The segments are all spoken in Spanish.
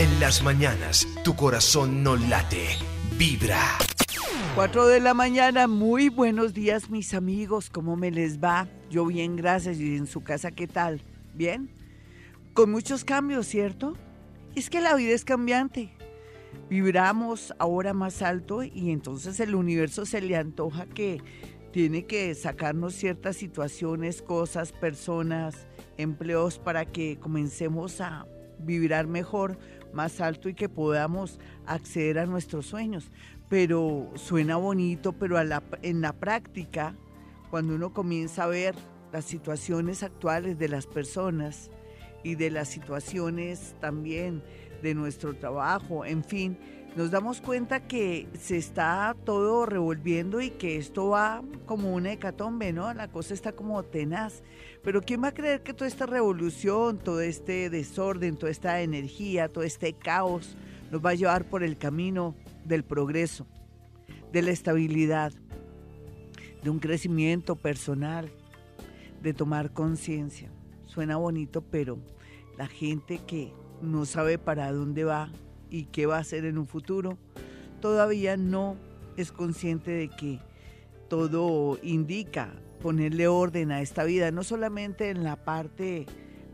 En las mañanas, tu corazón no late, vibra. 4 de la mañana, muy buenos días mis amigos, ¿cómo me les va? Yo bien, gracias. ¿Y en su casa qué tal? ¿Bien? Con muchos cambios, ¿cierto? Es que la vida es cambiante. Vibramos ahora más alto y entonces el universo se le antoja que tiene que sacarnos ciertas situaciones, cosas, personas, empleos para que comencemos a vibrar mejor, más alto y que podamos acceder a nuestros sueños. Pero suena bonito, pero en la práctica, cuando uno comienza a ver las situaciones actuales de las personas y de las situaciones también de nuestro trabajo, en fin, nos damos cuenta que se está todo revolviendo y que esto va como una hecatombe, ¿no? La cosa está como tenaz. Pero ¿quién va a creer que toda esta revolución, todo este desorden, toda esta energía, todo este caos nos va a llevar por el camino del progreso, de la estabilidad, de un crecimiento personal, de tomar conciencia? Suena bonito, pero la gente que no sabe para dónde va, y qué va a hacer en un futuro, todavía no es consciente de que todo indica ponerle orden a esta vida, no solamente en la parte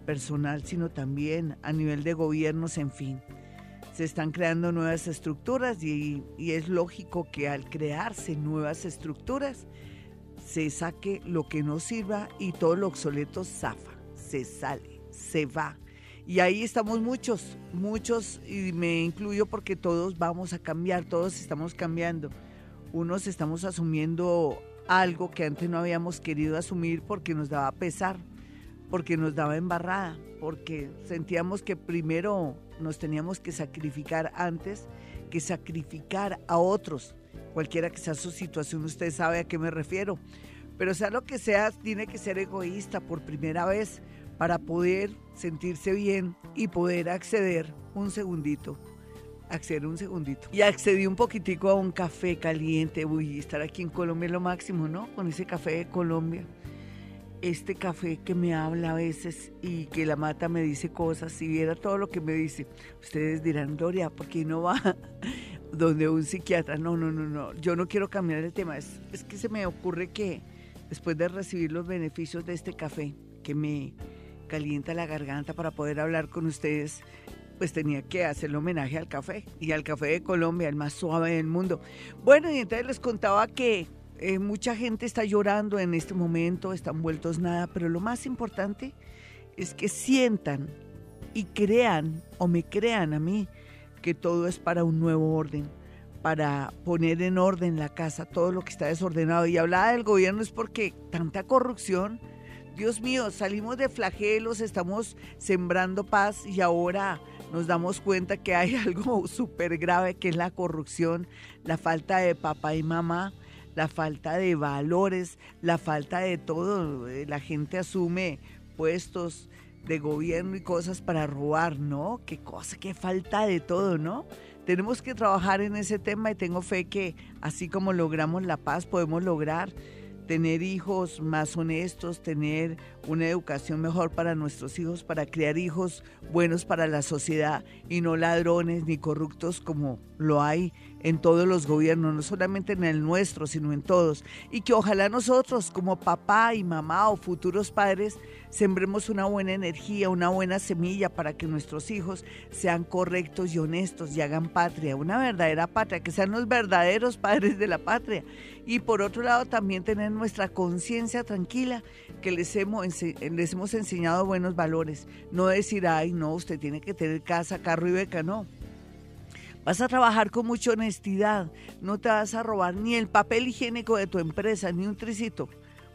personal, sino también a nivel de gobiernos, en fin. Se están creando nuevas estructuras y, y es lógico que al crearse nuevas estructuras se saque lo que no sirva y todo lo obsoleto zafa, se sale, se va y ahí estamos muchos, muchos, y me incluyo porque todos vamos a cambiar, todos estamos cambiando. Unos estamos asumiendo algo que antes no habíamos querido asumir porque nos daba pesar, porque nos daba embarrada, porque sentíamos que primero nos teníamos que sacrificar antes que sacrificar a otros. Cualquiera que sea su situación, usted sabe a qué me refiero. Pero sea lo que sea, tiene que ser egoísta por primera vez para poder sentirse bien y poder acceder un segundito acceder un segundito. Y accedí un poquitico a un café caliente. Uy, estar aquí en Colombia es lo máximo, ¿no? Con ese café de Colombia. Este café que me habla a veces y que la mata me dice cosas. Si viera todo lo que me dice, ustedes dirán, Gloria, ¿por qué no va donde un psiquiatra? No, no, no, no. Yo no quiero cambiar el tema. Es, es que se me ocurre que después de recibir los beneficios de este café, que me calienta la garganta para poder hablar con ustedes, pues tenía que hacerle homenaje al café y al café de Colombia, el más suave del mundo. Bueno, y entonces les contaba que eh, mucha gente está llorando en este momento, están vueltos nada, pero lo más importante es que sientan y crean o me crean a mí que todo es para un nuevo orden, para poner en orden la casa, todo lo que está desordenado. Y hablaba del gobierno es porque tanta corrupción, Dios mío, salimos de flagelos, estamos sembrando paz y ahora nos damos cuenta que hay algo súper grave que es la corrupción, la falta de papá y mamá, la falta de valores, la falta de todo. La gente asume puestos de gobierno y cosas para robar, ¿no? Qué cosa, qué falta de todo, ¿no? Tenemos que trabajar en ese tema y tengo fe que así como logramos la paz, podemos lograr tener hijos más honestos, tener una educación mejor para nuestros hijos, para crear hijos buenos para la sociedad y no ladrones ni corruptos como lo hay en todos los gobiernos, no solamente en el nuestro, sino en todos. Y que ojalá nosotros como papá y mamá o futuros padres sembremos una buena energía, una buena semilla para que nuestros hijos sean correctos y honestos y hagan patria, una verdadera patria, que sean los verdaderos padres de la patria. Y por otro lado también tener nuestra conciencia tranquila, que les hemos, les hemos enseñado buenos valores. No decir, ay, no, usted tiene que tener casa, carro y beca, no Vas a trabajar con mucha honestidad. No te vas a robar ni el papel higiénico de tu empresa, ni un tricito.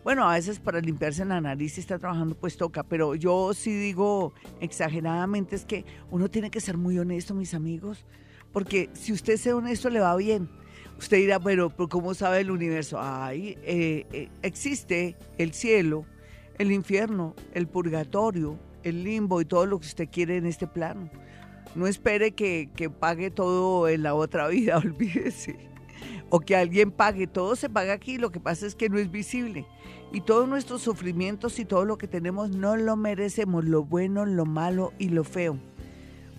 Bueno, a veces para limpiarse la nariz si está trabajando pues toca, pero yo sí digo exageradamente es que uno tiene que ser muy honesto, mis amigos, porque si usted es honesto le va bien. Usted dirá, pero, ¿cómo sabe el universo? Ay, eh, eh, existe el cielo, el infierno, el purgatorio, el limbo y todo lo que usted quiere en este plano. No espere que, pague todo en la otra vida, olvídese. O que alguien pague, todo se paga aquí, lo que pasa es que no es visible. Y todos nuestros sufrimientos y todo lo que tenemos no lo merecemos, lo bueno, lo malo y lo feo.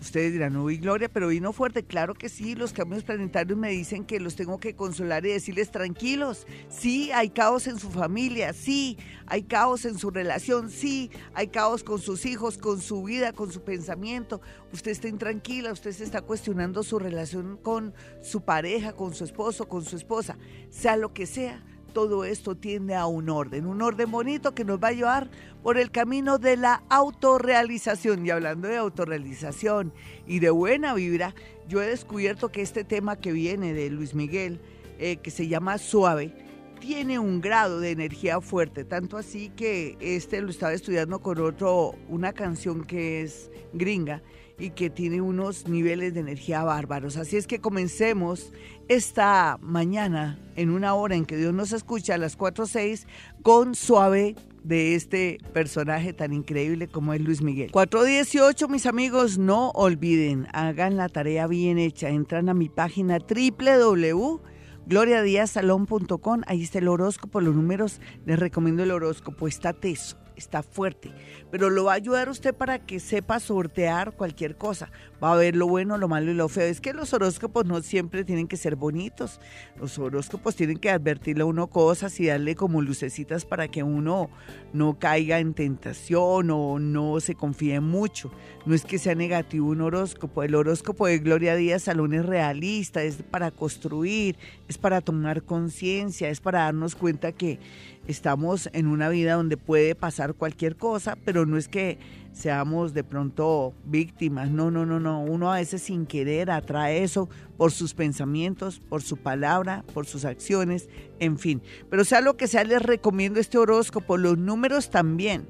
Ustedes dirán, uy, Gloria, pero vino fuerte. Claro que sí, los cambios planetarios me dicen que los tengo que consolar y decirles tranquilos. Sí, hay caos en su familia, sí, hay caos en su relación, sí, hay caos con sus hijos, con su vida, con su pensamiento. Usted está intranquila, usted se está cuestionando su relación con su pareja, con su esposo, con su esposa, sea lo que sea todo esto tiende a un orden, un orden bonito que nos va a llevar por el camino de la autorrealización. Y hablando de autorrealización y de buena vibra, yo he descubierto que este tema que viene de Luis Miguel, eh, que se llama Suave, tiene un grado de energía fuerte, tanto así que este lo estaba estudiando con otro, una canción que es gringa y que tiene unos niveles de energía bárbaros. Así es que comencemos esta mañana, en una hora en que Dios nos escucha, a las 4 o 6, con suave de este personaje tan increíble como es Luis Miguel. 418, mis amigos, no olviden, hagan la tarea bien hecha. Entran a mi página www.gloriadiazalón.com. Ahí está el horóscopo, los números. Les recomiendo el horóscopo, está teso está fuerte, pero lo va a ayudar usted para que sepa sortear cualquier cosa. Va a ver lo bueno, lo malo y lo feo. Es que los horóscopos no siempre tienen que ser bonitos. Los horóscopos tienen que advertirle a uno cosas y darle como lucecitas para que uno no caiga en tentación o no se confíe mucho. No es que sea negativo un horóscopo. El horóscopo de Gloria Díaz Salón es realista, es para construir, es para tomar conciencia, es para darnos cuenta que estamos en una vida donde puede pasar cualquier cosa, pero no es que seamos de pronto víctimas, no, no, no, no, uno a veces sin querer atrae eso por sus pensamientos, por su palabra, por sus acciones, en fin. Pero sea lo que sea, les recomiendo este horóscopo, los números también.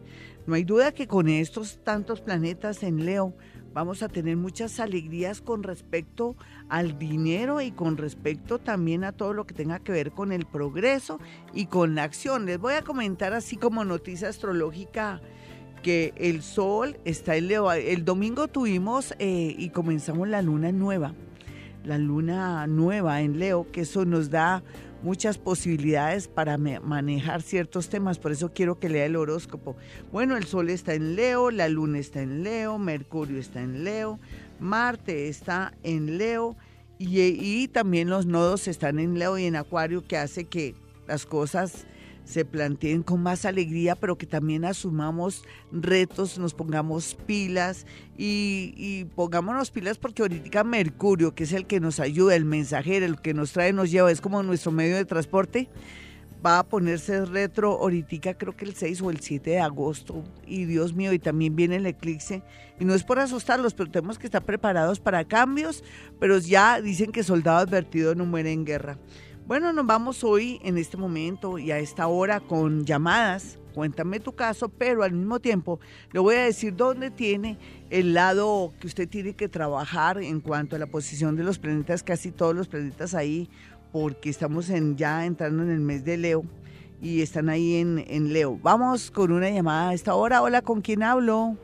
No hay duda que con estos tantos planetas en Leo, vamos a tener muchas alegrías con respecto al dinero y con respecto también a todo lo que tenga que ver con el progreso y con la acción. Les voy a comentar así como noticia astrológica que el sol está en Leo. El domingo tuvimos eh, y comenzamos la luna nueva, la luna nueva en Leo, que eso nos da muchas posibilidades para manejar ciertos temas, por eso quiero que lea el horóscopo. Bueno, el Sol está en Leo, la Luna está en Leo, Mercurio está en Leo, Marte está en Leo y, y también los nodos están en Leo y en Acuario que hace que las cosas se planteen con más alegría, pero que también asumamos retos, nos pongamos pilas y, y, pongámonos pilas porque ahorita Mercurio, que es el que nos ayuda, el mensajero, el que nos trae, nos lleva, es como nuestro medio de transporte, va a ponerse retro ahorita creo que el 6 o el 7 de agosto. Y Dios mío y también viene el eclipse. Y no es por asustarlos pero tenemos que estar preparados para cambios. Pero ya dicen que soldado advertido no muere en guerra. Bueno, nos vamos hoy en este momento y a esta hora con llamadas. Cuéntame tu caso, pero al mismo tiempo le voy a decir dónde tiene el lado que usted tiene que trabajar en cuanto a la posición de los planetas, casi todos los planetas ahí, porque estamos en, ya entrando en el mes de Leo y están ahí en, en Leo. Vamos con una llamada a esta hora. Hola, ¿con quién hablo?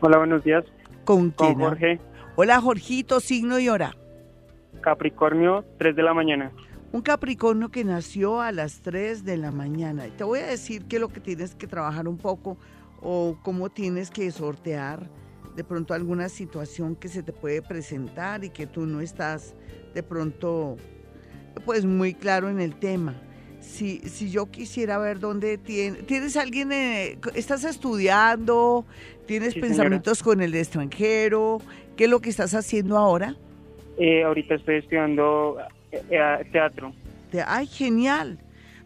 Hola, buenos días. ¿Con quién? Con Jorge. Hola, Jorgito, signo y hora. Capricornio, 3 de la mañana. Un Capricornio que nació a las 3 de la mañana. Te voy a decir que lo que tienes que trabajar un poco o cómo tienes que sortear de pronto alguna situación que se te puede presentar y que tú no estás de pronto pues muy claro en el tema. Si, si yo quisiera ver dónde tienes, ¿tienes alguien, estás estudiando, tienes pensamientos con el extranjero? ¿Qué es lo que estás haciendo ahora? Eh, ahorita estoy estudiando eh, teatro. Ay, genial.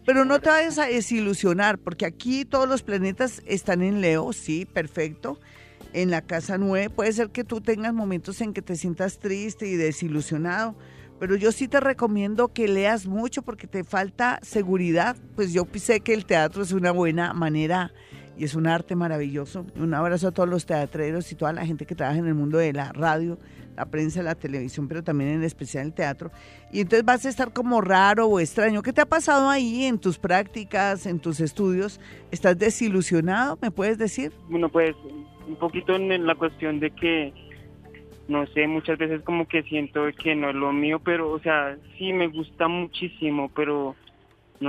Pero no te vayas a desilusionar, porque aquí todos los planetas están en Leo, sí, perfecto. En la casa 9 puede ser que tú tengas momentos en que te sientas triste y desilusionado, pero yo sí te recomiendo que leas mucho porque te falta seguridad. Pues yo sé que el teatro es una buena manera y es un arte maravilloso. Un abrazo a todos los teatreros y toda la gente que trabaja en el mundo de la radio, la prensa, la televisión, pero también en especial el teatro. Y entonces vas a estar como raro o extraño. ¿Qué te ha pasado ahí en tus prácticas, en tus estudios? ¿Estás desilusionado, me puedes decir? Bueno, pues un poquito en la cuestión de que, no sé, muchas veces como que siento que no es lo mío, pero, o sea, sí me gusta muchísimo, pero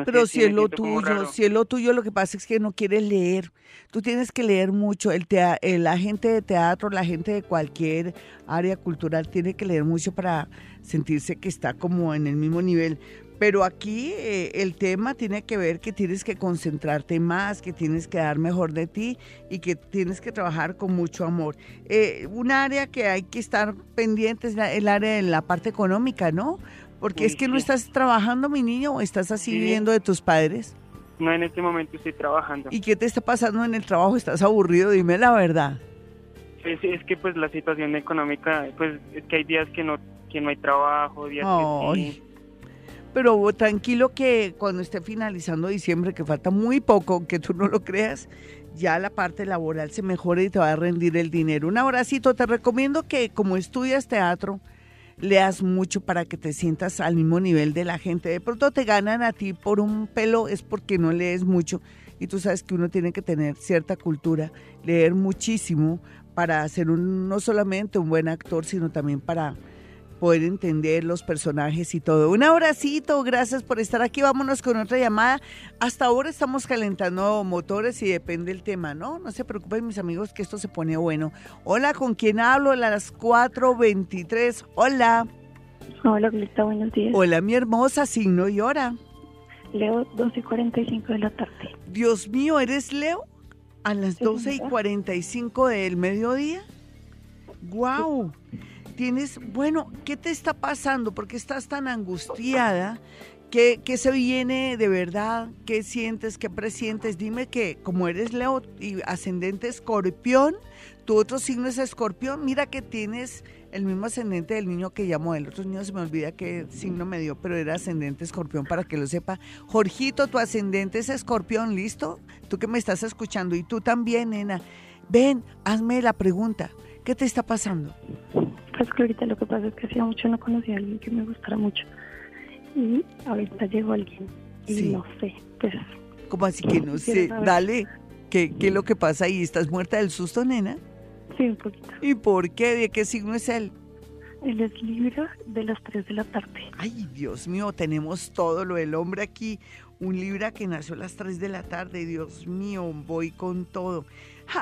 Pero si es lo tuyo, si es lo tuyo, lo que pasa es que no quieres leer. Tú tienes que leer mucho. El, el agente de teatro, la gente de cualquier área cultural tiene que leer mucho para sentirse que está como en el mismo nivel. Pero aquí eh, el tema tiene que ver que tienes que concentrarte más, que tienes que dar mejor de ti y que tienes que trabajar con mucho amor. Eh, un área que hay que estar pendiente es el área de la parte económica, ¿no? Porque es que no estás trabajando, mi niño, o estás así viviendo de tus padres. No, en este momento estoy trabajando. ¿Y qué te está pasando en el trabajo? ¿Estás aburrido? Dime la verdad. Es, es que pues la situación económica, pues es que hay días que no, que no hay trabajo, días que sí. Pero tranquilo que cuando esté finalizando diciembre, que falta muy poco, que tú no lo creas, ya la parte laboral se mejore y te va a rendir el dinero. Un abracito, te recomiendo que como estudias teatro, leas mucho para que te sientas al mismo nivel de la gente. De pronto te ganan a ti por un pelo, es porque no lees mucho. Y tú sabes que uno tiene que tener cierta cultura, leer muchísimo para ser un, no solamente un buen actor, sino también para poder entender los personajes y todo. Un abracito, gracias por estar aquí. Vámonos con otra llamada. Hasta ahora estamos calentando motores y depende el tema, ¿no? No se preocupen, mis amigos, que esto se pone bueno. Hola, ¿con quién hablo? A las 4.23. Hola. Hola, Glita, buenos días. Hola, mi hermosa, signo y hora. Leo, 12 y 45 de la tarde. Dios mío, ¿eres Leo? A las 12 y 45 del mediodía. ¡Guau! Tienes, bueno, ¿qué te está pasando? ¿Por qué estás tan angustiada? ¿Qué, ¿Qué, se viene de verdad? ¿Qué sientes? ¿Qué presientes? Dime que como eres Leo y ascendente escorpión, tu otro signo es escorpión, mira que tienes el mismo ascendente del niño que llamó. El otro niño se me olvida qué signo me dio, pero era ascendente escorpión para que lo sepa. Jorgito, tu ascendente es escorpión, ¿listo? Tú que me estás escuchando y tú también, nena. Ven, hazme la pregunta. ¿Qué te está pasando? Pues ahorita lo que pasa es que hacía mucho no conocía a alguien que me gustara mucho. Y ahorita llegó alguien y no sé, pues... ¿Cómo así que no sé? Dale, ¿qué, ¿qué es lo que pasa ahí? ¿Estás muerta del susto, nena? Sí, un poquito. ¿Y por qué? ¿De qué signo es él? Él es Libra de las 3 de la tarde. Ay, Dios mío, tenemos todo lo del hombre aquí. Un Libra que nació a las 3 de la tarde. Dios mío, voy con todo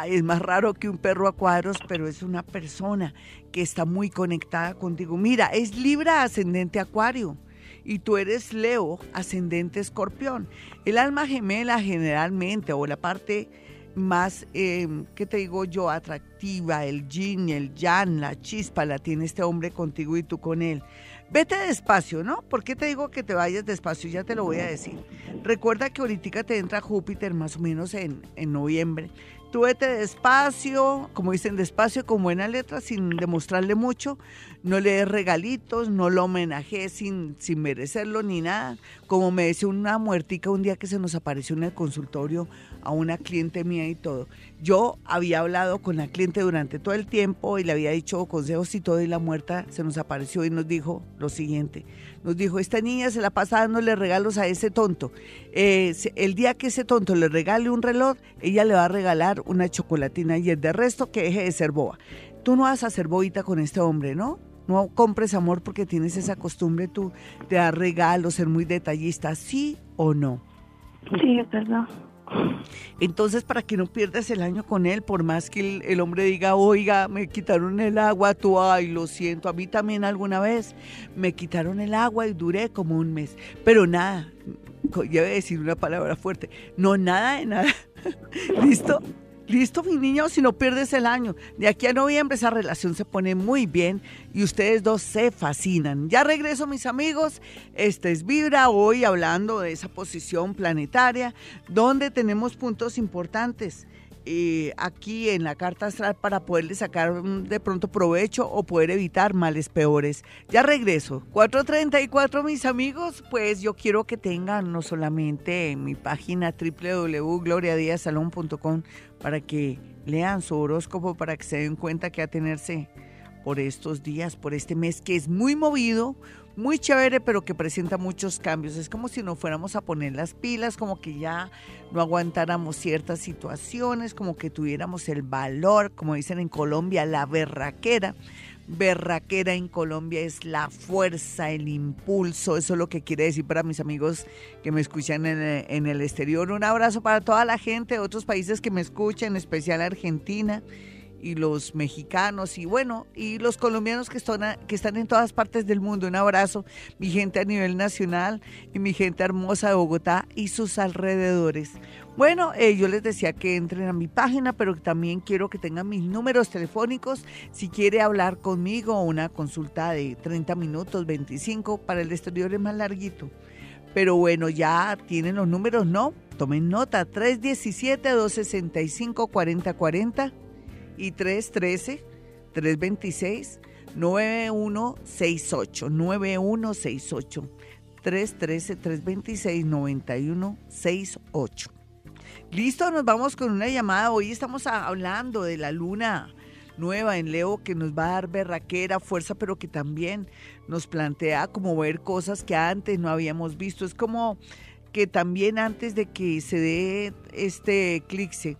es más raro que un perro a cuadros, pero es una persona que está muy conectada contigo. Mira, es Libra ascendente Acuario y tú eres Leo ascendente Escorpión. El alma gemela generalmente, o la parte más, eh, ¿qué te digo yo?, atractiva, el yin, el yang, la chispa, la tiene este hombre contigo y tú con él. Vete despacio, ¿no? ¿Por qué te digo que te vayas despacio? Ya te lo voy a decir. Recuerda que ahorita te entra Júpiter más o menos en, en noviembre tú despacio, como dicen, despacio con buena letra, sin demostrarle mucho, no le des regalitos, no lo homenaje sin, sin merecerlo ni nada. Como me decía una muertica un día que se nos apareció en el consultorio a una cliente mía y todo. Yo había hablado con la cliente durante todo el tiempo y le había dicho consejos y todo y la muerta se nos apareció y nos dijo lo siguiente, nos dijo, esta niña se la pasa dándole regalos a ese tonto. Eh, el día que ese tonto le regale un reloj, ella le va a regalar una chocolatina y el de resto que deje de ser boba. Tú no vas a ser boita con este hombre, ¿no? No compres amor porque tienes esa costumbre tú de dar regalos, ser muy detallista, ¿sí o no? Sí, es verdad. Entonces, para que no pierdas el año con él, por más que el, hombre diga, oiga, me quitaron el agua, tú, ay, lo siento, a mí también alguna vez me quitaron el agua y duré como un mes. Pero nada, yo voy a decir una palabra fuerte, no, nada de nada. ¿Listo? Listo, mi niño, si no pierdes el año. De aquí a noviembre esa relación se pone muy bien y ustedes dos se fascinan. Ya regreso, mis amigos. Este es Vibra, hoy hablando de esa posición planetaria, donde tenemos puntos importantes. Eh, aquí en la carta astral para poderle sacar de pronto provecho o poder evitar males peores. Ya regreso. 434, mis amigos, pues yo quiero que tengan no solamente en mi página www.gloriadiasalón.com para que lean su horóscopo, para que se den cuenta que a tenerse por estos días, por este mes que es muy movido, muy chévere, pero que presenta muchos cambios. Es como si no fuéramos a poner las pilas, como que ya no aguantáramos ciertas situaciones, como que tuviéramos el valor, como dicen en Colombia, la berraquera berraquera en Colombia es la fuerza, el impulso. Eso es lo que quiere decir para mis amigos que me escuchan en el, en el exterior. Un abrazo para toda la gente de otros países que me escuchan, en especial Argentina y los mexicanos y bueno, y los colombianos que están, que están en todas partes del mundo. Un abrazo, mi gente a nivel nacional y mi gente hermosa de Bogotá y sus alrededores. Bueno, eh, yo les decía que entren a mi página, pero también quiero que tengan mis números telefónicos. Si quiere hablar conmigo, una consulta de 30 minutos, 25, para el exterior es más larguito. Pero bueno, ya tienen los números, ¿no? Tomen nota, 317-265-4040 y 313-326. 9168, 9168, 313-326-9168. Listo, nos vamos con una llamada. Hoy estamos hablando de la luna nueva en Leo que nos va a dar berraquera, fuerza, pero que también nos plantea como ver cosas que antes no habíamos visto. Es como que también antes de que se dé este eclipse,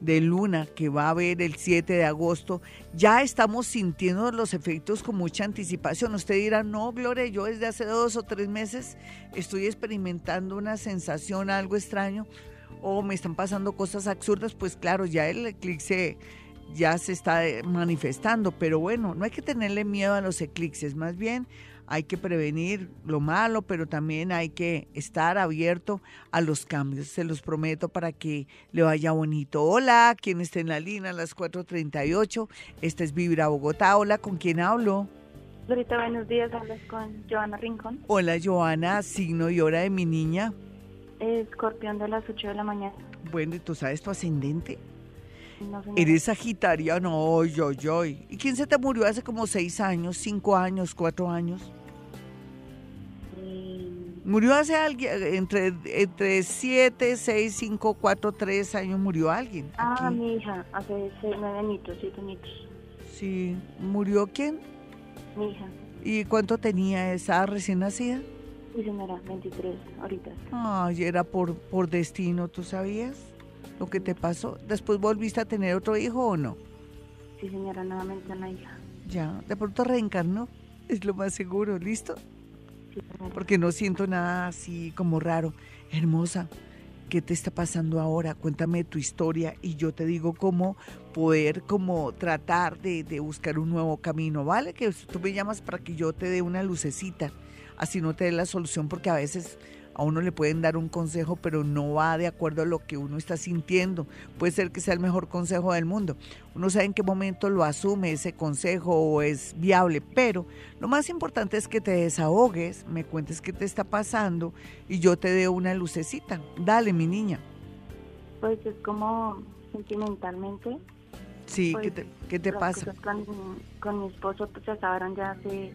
de luna que va a haber el 7 de agosto, ya estamos sintiendo los efectos con mucha anticipación. Usted dirá, no, Gloria, yo desde hace dos o tres meses estoy experimentando una sensación, algo extraño, o me están pasando cosas absurdas, pues claro, ya el eclipse ya se está manifestando, pero bueno, no hay que tenerle miedo a los eclipses, más bien hay que prevenir lo malo, pero también hay que estar abierto a los cambios. Se los prometo para que le vaya bonito. Hola, ¿quién está en la línea a las 4.38? Esta es Vibra Bogotá. Hola, ¿con quién hablo? Ahorita buenos días, hablas con Joana Rincón. Hola, Joana, signo y hora de mi niña. Escorpión de las 8 de la mañana. Bueno, ¿y tú sabes tu ascendente? Eres sagitariano, no, yo, yo. ¿Y quién se te murió hace como seis años, cinco años, cuatro años? Mm. Murió hace alguien, entre, entre siete, seis, cinco, cuatro, tres años murió alguien. Ah, mi hija, hace seis, nueve añitos, siete añitos. Sí, ¿murió quién? Mi hija. ¿Y cuánto tenía esa recién nacida? Sí, señora, 23, ahorita. Ay, era por, por destino, ¿tú sabías? Lo que te pasó. ¿Después volviste a tener otro hijo o no? Sí, señora, nuevamente una hija. Ya, de pronto reencarnó, es lo más seguro, ¿listo? Sí, Porque no siento nada así como raro. Hermosa, ¿qué te está pasando ahora? Cuéntame tu historia y yo te digo cómo poder como tratar de, de buscar un nuevo camino, ¿vale? Que tú me llamas para que yo te dé una lucecita, así no te dé la solución porque a veces a uno le pueden dar un consejo, pero no va de acuerdo a lo que uno está sintiendo. Puede ser que sea el mejor consejo del mundo. Uno sabe en qué momento lo asume ese consejo o es viable, pero lo más importante es que te desahogues, me cuentes qué te está pasando y yo te dé una lucecita. Dale, mi niña. Pues es como sentimentalmente. Sí, ¿qué pues, te, qué te pasa? Con, con mi esposo pues se acabaron ya hace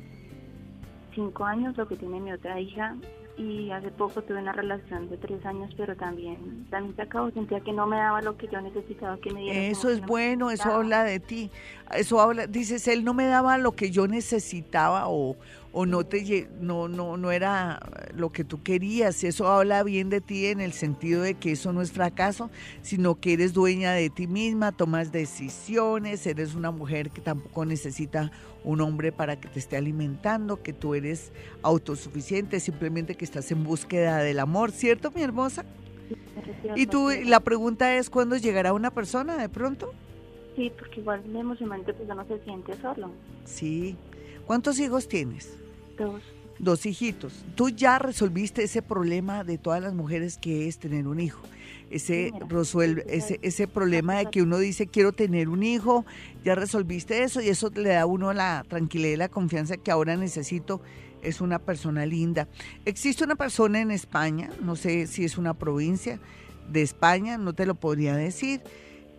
cinco años, lo que tiene mi otra hija y hace poco tuve una relación de tres años, pero también, también se acabó, sentía que no me daba lo que yo necesitaba que me diera. Eso es bueno, eso habla de ti, eso habla, dices, él no me daba lo que yo necesitaba o, o no te no no no era lo que tú querías. Eso habla bien de ti en el sentido de que eso no es fracaso sino que eres dueña de ti misma tomas decisiones eres una mujer que tampoco necesita un hombre para que te esté alimentando que tú eres autosuficiente simplemente que estás en búsqueda del amor cierto mi hermosa y tú la pregunta es cuándo llegará una persona de pronto sí porque igual emocionalmente pues no se siente solo. Sí. ¿Cuántos hijos tienes? Dos. Dos hijitos. Tú ya resolviste ese problema de todas las mujeres que es tener un hijo. Ese, resuelve, ese, ese problema de que uno dice quiero tener un hijo, ya resolviste eso y eso le da a uno la tranquilidad y la confianza que ahora necesito. Es una persona linda. Existe una persona en España, no sé si es una provincia de España, no te lo podría decir,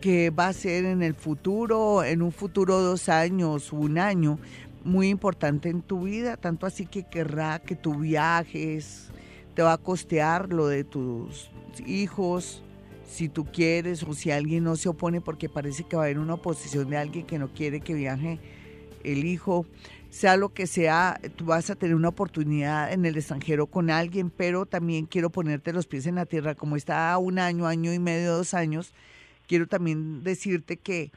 que va a ser en el futuro, en un futuro dos años, un año, muy importante en tu vida, tanto así que querrá que tú viajes, te va a costear lo de tus hijos, si tú quieres o si alguien no se opone porque parece que va a haber una oposición de alguien que no quiere que viaje el hijo, sea lo que sea, tú vas a tener una oportunidad en el extranjero con alguien, pero también quiero ponerte los pies en la tierra, como está un año, año y medio, dos años, quiero también decirte que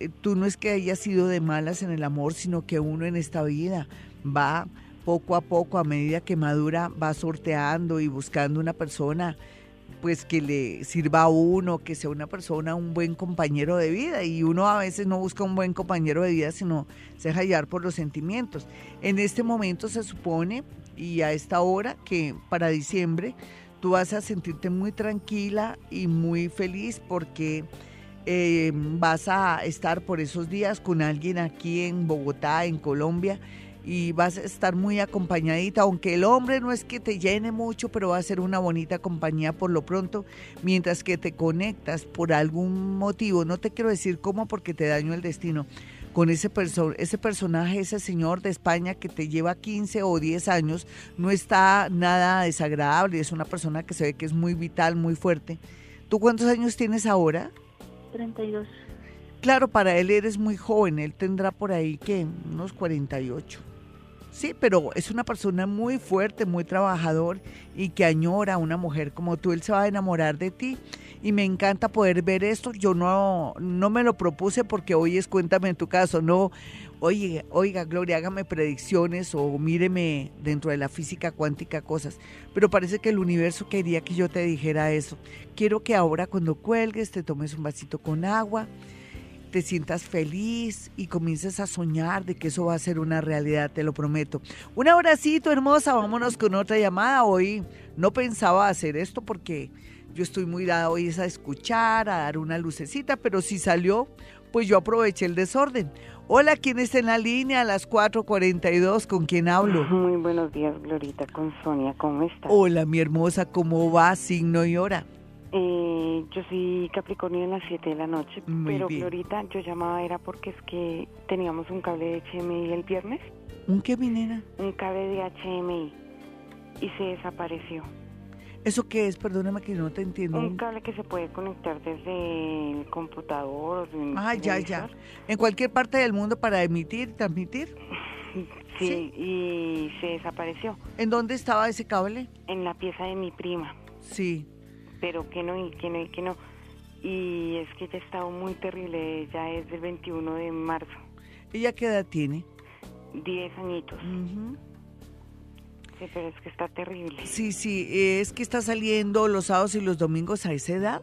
eh, tú no es que hayas sido de malas en el amor, sino que uno en esta vida va poco a poco, a medida que madura, va sorteando y buscando una persona pues que le sirva a uno, que sea una persona, un buen compañero de vida. Y uno a veces no busca un buen compañero de vida, sino se deja llevar por los sentimientos. En este momento se supone, y a esta hora, que para diciembre tú vas a sentirte muy tranquila y muy feliz porque eh, vas a estar por esos días con alguien aquí en Bogotá, en Colombia, y vas a estar muy acompañadita, aunque el hombre no es que te llene mucho, pero va a ser una bonita compañía por lo pronto, mientras que te conectas por algún motivo, no te quiero decir cómo porque te daño el destino, con ese, ese personaje, ese señor de España que te lleva 15 o 10 años, no está nada desagradable, es una persona que se ve que es muy vital, muy fuerte. ¿Tú cuántos años tienes ahora? 32. Claro, para él eres muy joven, él tendrá por ahí que unos 48. Sí, pero es una persona muy fuerte, muy trabajador y que añora a una mujer como tú. Él se va a enamorar de ti y me encanta poder ver esto. Yo no, no me lo propuse porque hoy es cuéntame en tu caso, no, oye, oiga, Gloria, hágame predicciones o míreme dentro de la física cuántica cosas. Pero parece que el universo quería que yo te dijera eso. Quiero que ahora cuando cuelgues te tomes un vasito con agua te sientas feliz y comiences a soñar de que eso va a ser una realidad, te lo prometo. Un abracito hermosa, vámonos con otra llamada. Hoy no pensaba hacer esto porque yo estoy muy dada hoy a escuchar, a dar una lucecita, pero si salió, pues yo aproveché el desorden. Hola, ¿quién está en la línea a las 4.42? ¿Con quién hablo? Muy buenos días, Glorita, con Sonia, ¿cómo estás? Hola, mi hermosa, ¿cómo va? Signo y hora. Eh, yo soy Capricornio en las 7 de la noche, pero ahorita yo llamaba era porque es que teníamos un cable de HMI el viernes. ¿Un qué, minera? Un cable de HMI y se desapareció. ¿Eso qué es? Perdóname que no te entiendo. Un cable que se puede conectar desde el computador. Ah, ya, ya. ¿En cualquier parte del mundo para emitir, transmitir? Sí, y se desapareció. ¿En dónde estaba ese cable? En la pieza de mi prima. Sí pero que no y que no y que no. Y es que ella ha estado muy terrible, ella es del 21 de marzo. ¿Ella qué edad tiene? Diez añitos. Sí, pero es que está terrible. Sí, sí, es que está saliendo los sábados y los domingos a esa edad.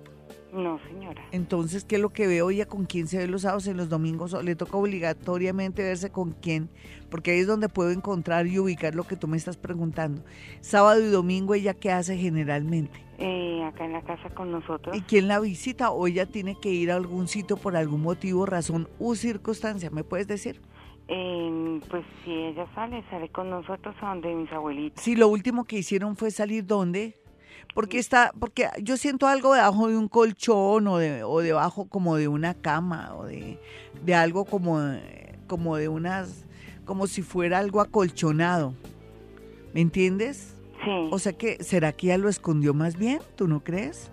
No, señora. Entonces, ¿qué es lo que veo ella con quién se ve los sábados y los domingos? ¿Le toca obligatoriamente verse con quién? Porque ahí es donde puedo encontrar y ubicar lo que tú me estás preguntando. Sábado y domingo, ¿ella qué hace generalmente? Eh, acá en la casa con nosotros. ¿Y quién la visita? ¿O ella tiene que ir a algún sitio por algún motivo, razón u circunstancia? ¿Me puedes decir? Pues si ella sale, sale con nosotros a donde mis abuelitos. Sí, lo último que hicieron fue salir ¿dónde? Porque está, porque yo siento algo debajo de un colchón o, de, o debajo como de una cama o de, de algo como, como de unas, como si fuera algo acolchonado. ¿Me entiendes? Sí. O sea que, ¿será que ya lo escondió más bien? ¿Tú no crees?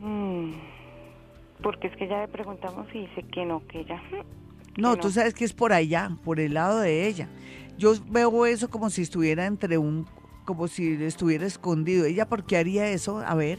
Mm, porque es que ya le preguntamos y dice que no, que ella... No, tú sabes que es por allá, por el lado de ella. Yo veo eso como si estuviera entre un, como si estuviera escondido. ¿Ella por qué haría eso? A ver.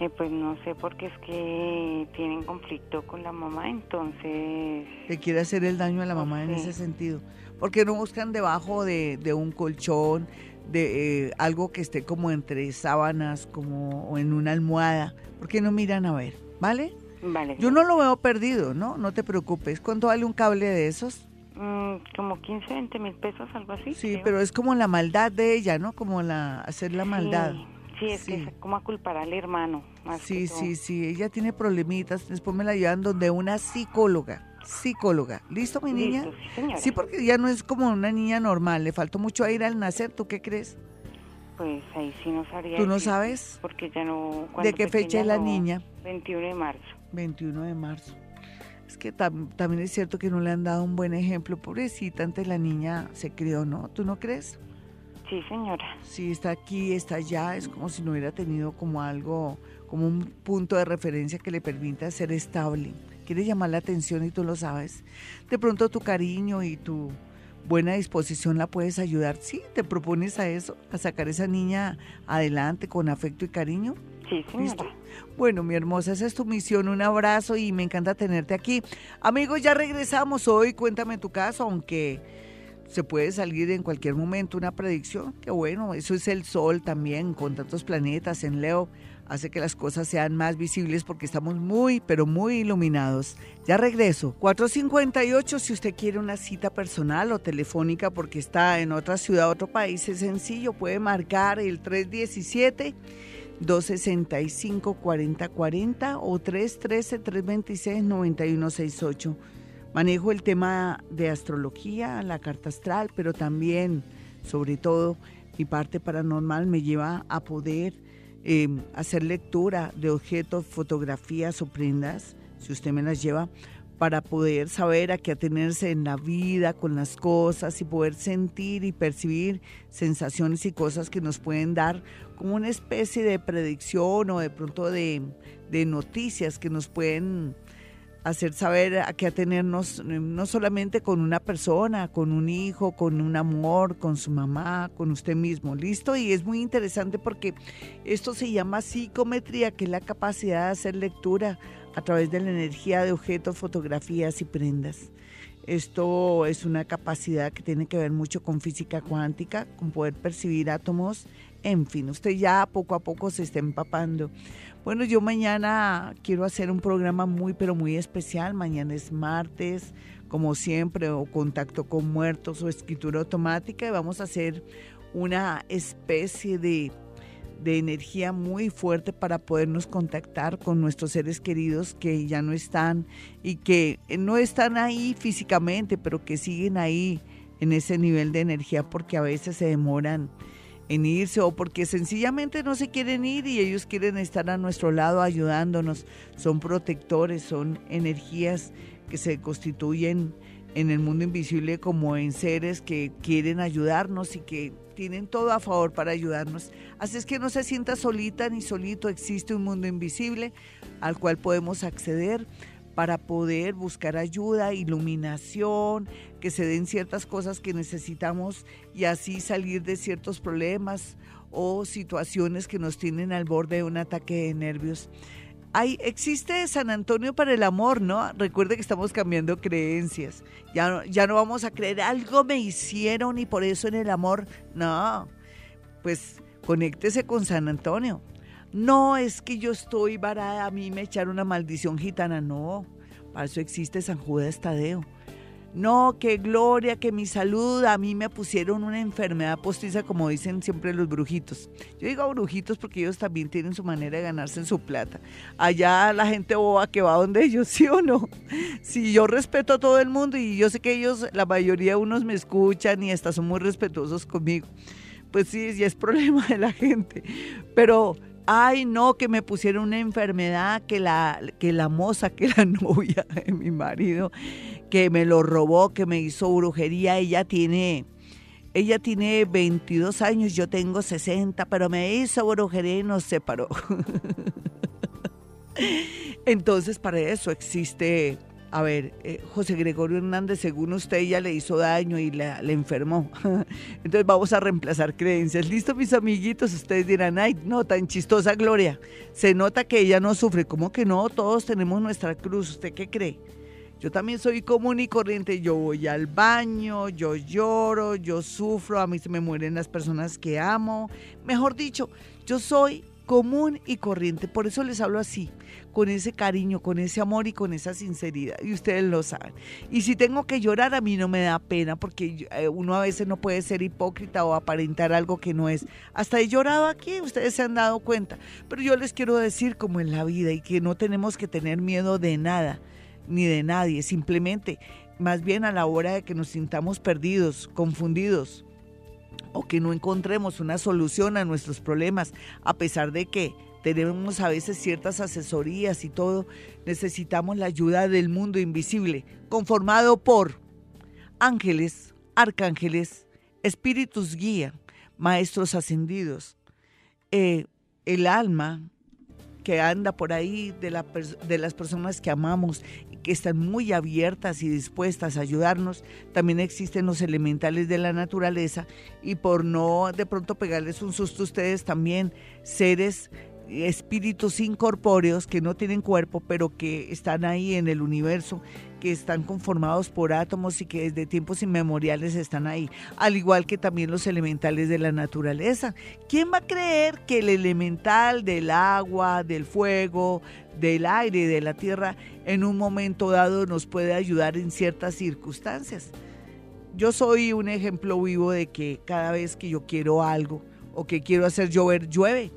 Eh, pues no sé, porque es que tienen conflicto con la mamá, entonces... ¿Te quiere hacer el daño a la mamá en ese sentido? Porque no buscan debajo de, de un colchón, de eh, algo que esté como entre sábanas, como o en una almohada. ¿Por qué no miran a ver? ¿Vale? Vale. Yo no lo veo perdido, ¿no? No te preocupes. ¿Cuánto vale un cable de esos? Mm, como 15, 20 mil pesos, algo así. Sí, pero es como la maldad de ella, ¿no? Como la hacer la maldad. Sí, es que es como a culpar al hermano. sí, sí, sí, ella tiene problemitas. Después me la llevan donde una psicóloga. Psicóloga. ¿Listo, mi niña? sí, sí, porque ya no es como una niña normal. Le faltó mucho aire al nacer. ¿Tú qué crees? Pues ahí sí no sabría. ¿Tú no sabes? Porque ya no. ¿De qué fecha es la niña? 21 de marzo. 21 de marzo. Es que también es cierto que no le han dado un buen ejemplo. Pobrecita, antes la niña se crió, ¿no? ¿Tú no crees? Sí, señora. Sí, está aquí, está allá. Es como si no hubiera tenido como algo, como un punto de referencia que le permita ser estable. Quiere llamar la atención y tú lo sabes. De pronto tu cariño y tu buena disposición la puedes ayudar. Sí, te propones a eso, a sacar esa niña adelante con afecto y cariño. Bueno, mi hermosa, esa es tu misión. Un abrazo y me encanta tenerte aquí. Amigos, ya regresamos hoy. Cuéntame tu caso, aunque se puede salir en cualquier momento una predicción. Que bueno, eso es el sol también, con tantos planetas en Leo hace que las cosas sean más visibles porque estamos muy, pero muy iluminados. Ya regreso. 458, si usted quiere una cita personal o telefónica porque está en otra ciudad, otro país, es sencillo, puede marcar el 317. 265-4040 o 313-326-9168. Manejo el tema de astrología, la carta astral, pero también, sobre todo, mi parte paranormal me lleva a poder Em, hacer lectura de objetos, fotografías o prendas, si usted me las lleva, para poder saber a qué atenerse en la vida, con las cosas y poder sentir y percibir sensaciones y cosas que nos pueden dar como una especie de predicción o de pronto de, de noticias que nos pueden hacer saber a qué atenernos, no solamente con una persona, con un hijo, con un amor, con su mamá, con usted mismo. ¿Listo? Y es muy interesante porque esto se llama psicometría, que es la capacidad de hacer lectura a través de la energía de objetos, fotografías y prendas. Esto es una capacidad que tiene que ver mucho con física cuántica, con poder percibir átomos, en fin, usted ya poco a poco se está empapando. Bueno, yo mañana quiero hacer un programa muy, pero muy especial. Mañana es martes, como siempre, o contacto con muertos o escritura automática. Y vamos a hacer una especie de, de energía muy fuerte para podernos contactar con nuestros seres queridos que ya no están y que no están ahí físicamente, pero que siguen ahí en ese nivel de energía porque a veces se demoran en irse o porque sencillamente no se quieren ir y ellos quieren estar a nuestro lado ayudándonos. Son protectores, son energías que se constituyen en el mundo invisible como en seres que quieren ayudarnos y que tienen todo a favor para ayudarnos. Así es que no se sienta solita ni solito, existe un mundo invisible al cual podemos acceder para poder buscar ayuda, iluminación, que se den ciertas cosas que necesitamos y así salir de ciertos problemas o situaciones que nos tienen al borde de un ataque de nervios. Hay, existe San Antonio para el amor, ¿no? Recuerde que estamos cambiando creencias. Ya, ya no vamos a creer algo me hicieron y por eso en el amor. No, pues conéctese con San Antonio. No es que yo estoy varada, a mí me echaron una maldición gitana, no. Para eso existe San Judas Tadeo. No, que gloria, que mi salud, a mí me pusieron una enfermedad postiza, como dicen siempre los brujitos. Yo digo brujitos porque ellos también tienen su manera de ganarse su plata. Allá la gente boba que va donde ellos, ¿sí o no? Si yo respeto a todo el mundo y yo sé que ellos, la mayoría de unos me escuchan y hasta son muy respetuosos conmigo. Pues sí, sí es problema de la gente. Pero ay no, que me pusieron una enfermedad, que la, que la moza, que la novia de mi marido, que me lo robó, que me hizo brujería, ella tiene, ella tiene 22 años, yo tengo 60, pero me hizo brujería y nos separó. Entonces para eso existe a ver, eh, José Gregorio Hernández, según usted, ella le hizo daño y le enfermó. Entonces vamos a reemplazar creencias. ¿Listo, mis amiguitos? Ustedes dirán, ay, no, tan chistosa Gloria. Se nota que ella no sufre. ¿Cómo que no? Todos tenemos nuestra cruz. ¿Usted qué cree? Yo también soy común y corriente. Yo voy al baño, yo lloro, yo sufro, a mí se me mueren las personas que amo. Mejor dicho, yo soy común y corriente. Por eso les hablo así, con ese cariño, con ese amor y con esa sinceridad. Y ustedes lo saben. Y si tengo que llorar, a mí no me da pena, porque eh, uno a veces no puede ser hipócrita o aparentar algo que no es. Hasta he llorado aquí, ustedes se han dado cuenta. Pero yo les quiero decir como en la vida y que no tenemos que tener miedo de nada, ni de nadie. Simplemente, más bien a la hora de que nos sintamos perdidos, confundidos, o que no encontremos una solución a nuestros problemas, a pesar de que tenemos a veces ciertas asesorías y todo, necesitamos la ayuda del mundo invisible, conformado por ángeles, arcángeles, espíritus guía, maestros ascendidos, eh, el alma que anda por ahí de, la, de las personas que amamos que están muy abiertas y dispuestas a ayudarnos. También existen los elementales de la naturaleza y por no de pronto pegarles un susto a ustedes, también seres espíritus incorpóreos que no tienen cuerpo, pero que están ahí en el universo, que están conformados por átomos y que desde tiempos inmemoriales están ahí, al igual que también los elementales de la naturaleza. ¿Quién va a creer que el elemental del agua, del fuego, del aire, de la tierra, en un momento dado nos puede ayudar en ciertas circunstancias? Yo soy un ejemplo vivo de que cada vez que yo quiero algo o que quiero hacer llover, llueve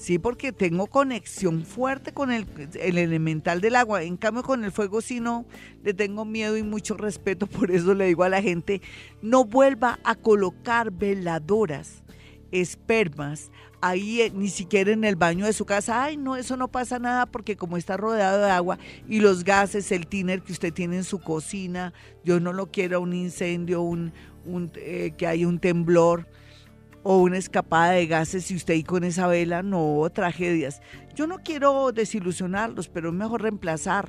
Sí, porque tengo conexión fuerte con el, elemental del agua. En cambio, con el fuego sí no, le tengo miedo y mucho respeto. Por eso le digo a la gente, no vuelva a colocar veladoras, espermas, ahí eh, ni siquiera en el baño de su casa. Ay, no, eso no pasa nada porque como está rodeado de agua y los gases, el tiner que usted tiene en su cocina, yo no lo quiero un incendio, un, eh, que haya un temblor o una escapada de gases y usted ahí con esa vela, no, tragedias. Yo no quiero desilusionarlos, pero es mejor reemplazar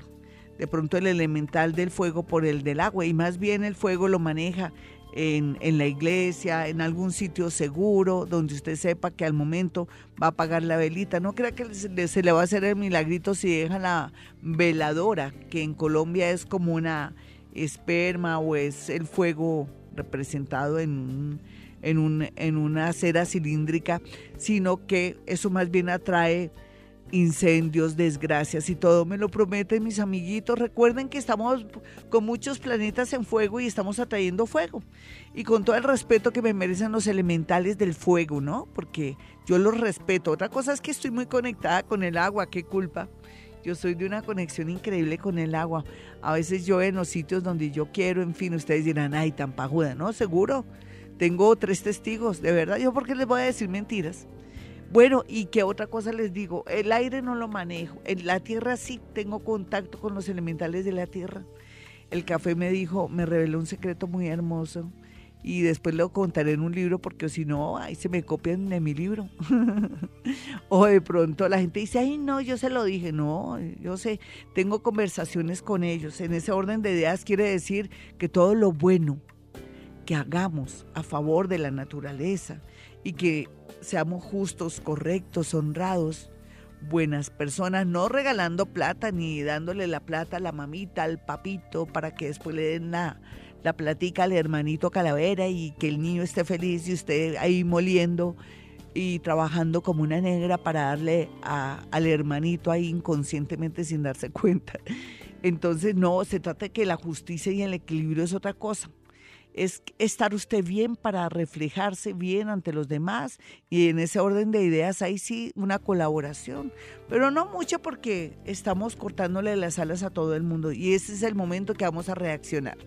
de pronto el elemental del fuego por el del agua y más bien el fuego lo maneja en, en, la iglesia, en algún sitio seguro, donde usted sepa que al momento va a apagar la velita. No crea que se, se le va a hacer el milagrito si deja la veladora, que en Colombia es como una esperma o es el fuego representado en un en, un, en una cera cilíndrica, sino que eso más bien atrae incendios, desgracias y todo. Me lo prometen mis amiguitos. Recuerden que estamos con muchos planetas en fuego y estamos atrayendo fuego. Y con todo el respeto que me merecen los elementales del fuego, ¿no? Porque yo los respeto. Otra cosa es que estoy muy conectada con el agua, qué culpa. Yo soy de una conexión increíble con el agua. A veces yo en los sitios donde yo quiero, en fin, ustedes dirán, ay, tan pajuda, ¿no? Seguro. Tengo tres testigos, de verdad. ¿Yo por qué les voy a decir mentiras? Bueno, y qué otra cosa les digo, el aire no lo manejo, en la tierra sí tengo contacto con los elementales de la tierra. El café me dijo, me reveló un secreto muy hermoso y después lo contaré en un libro porque si no, ahí se me copian de mi libro. o de pronto la gente dice, ay no, yo se lo dije, no, yo sé, tengo conversaciones con ellos. En ese orden de ideas quiere decir que todo lo bueno, que hagamos a favor de la naturaleza y que seamos justos, correctos, honrados, buenas personas, no regalando plata ni dándole la plata a la mamita, al papito, para que después le den la, la platica al hermanito calavera y que el niño esté feliz y usted ahí moliendo y trabajando como una negra para darle al hermanito ahí inconscientemente sin darse cuenta. Entonces, no, se trata de que la justicia y el equilibrio es otra cosa es estar usted bien para reflejarse bien ante los demás y en ese orden de ideas ahí sí una colaboración, pero no mucho porque estamos cortándole las alas a todo el mundo y ese es el momento que vamos a reaccionar.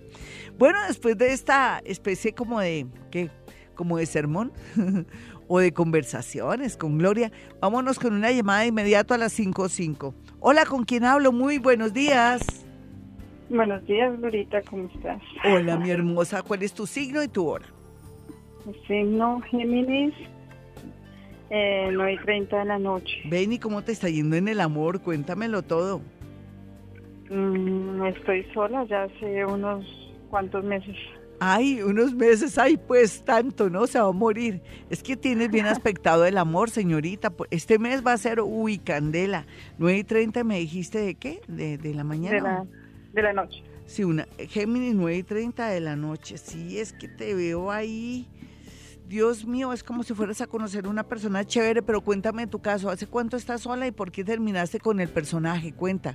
Bueno, después de esta especie como de ¿qué? como de sermón o de conversaciones con Gloria, vámonos con una llamada de inmediato a las 5.05. Hola, ¿con quién hablo? Muy buenos días. Buenos días, Glorita, ¿cómo estás? Hola, mi hermosa, ¿cuál es tu signo y tu hora? signo Géminis, eh, 9 y 30 de la noche. Ven, ¿y cómo te está yendo en el amor? Cuéntamelo todo. Mm, estoy sola ya hace unos cuantos meses. Ay, unos meses, ay, pues tanto, ¿no? Se va a morir. Es que tienes bien aspectado el amor, señorita. Este mes va a ser, uy, candela. 9 y 30 me dijiste de qué? De, de la mañana. De la de la noche. Sí, una Géminis 9 y 30 de la noche. Sí, es que te veo ahí. Dios mío, es como si fueras a conocer una persona chévere, pero cuéntame tu caso. ¿Hace cuánto estás sola y por qué terminaste con el personaje? Cuenta.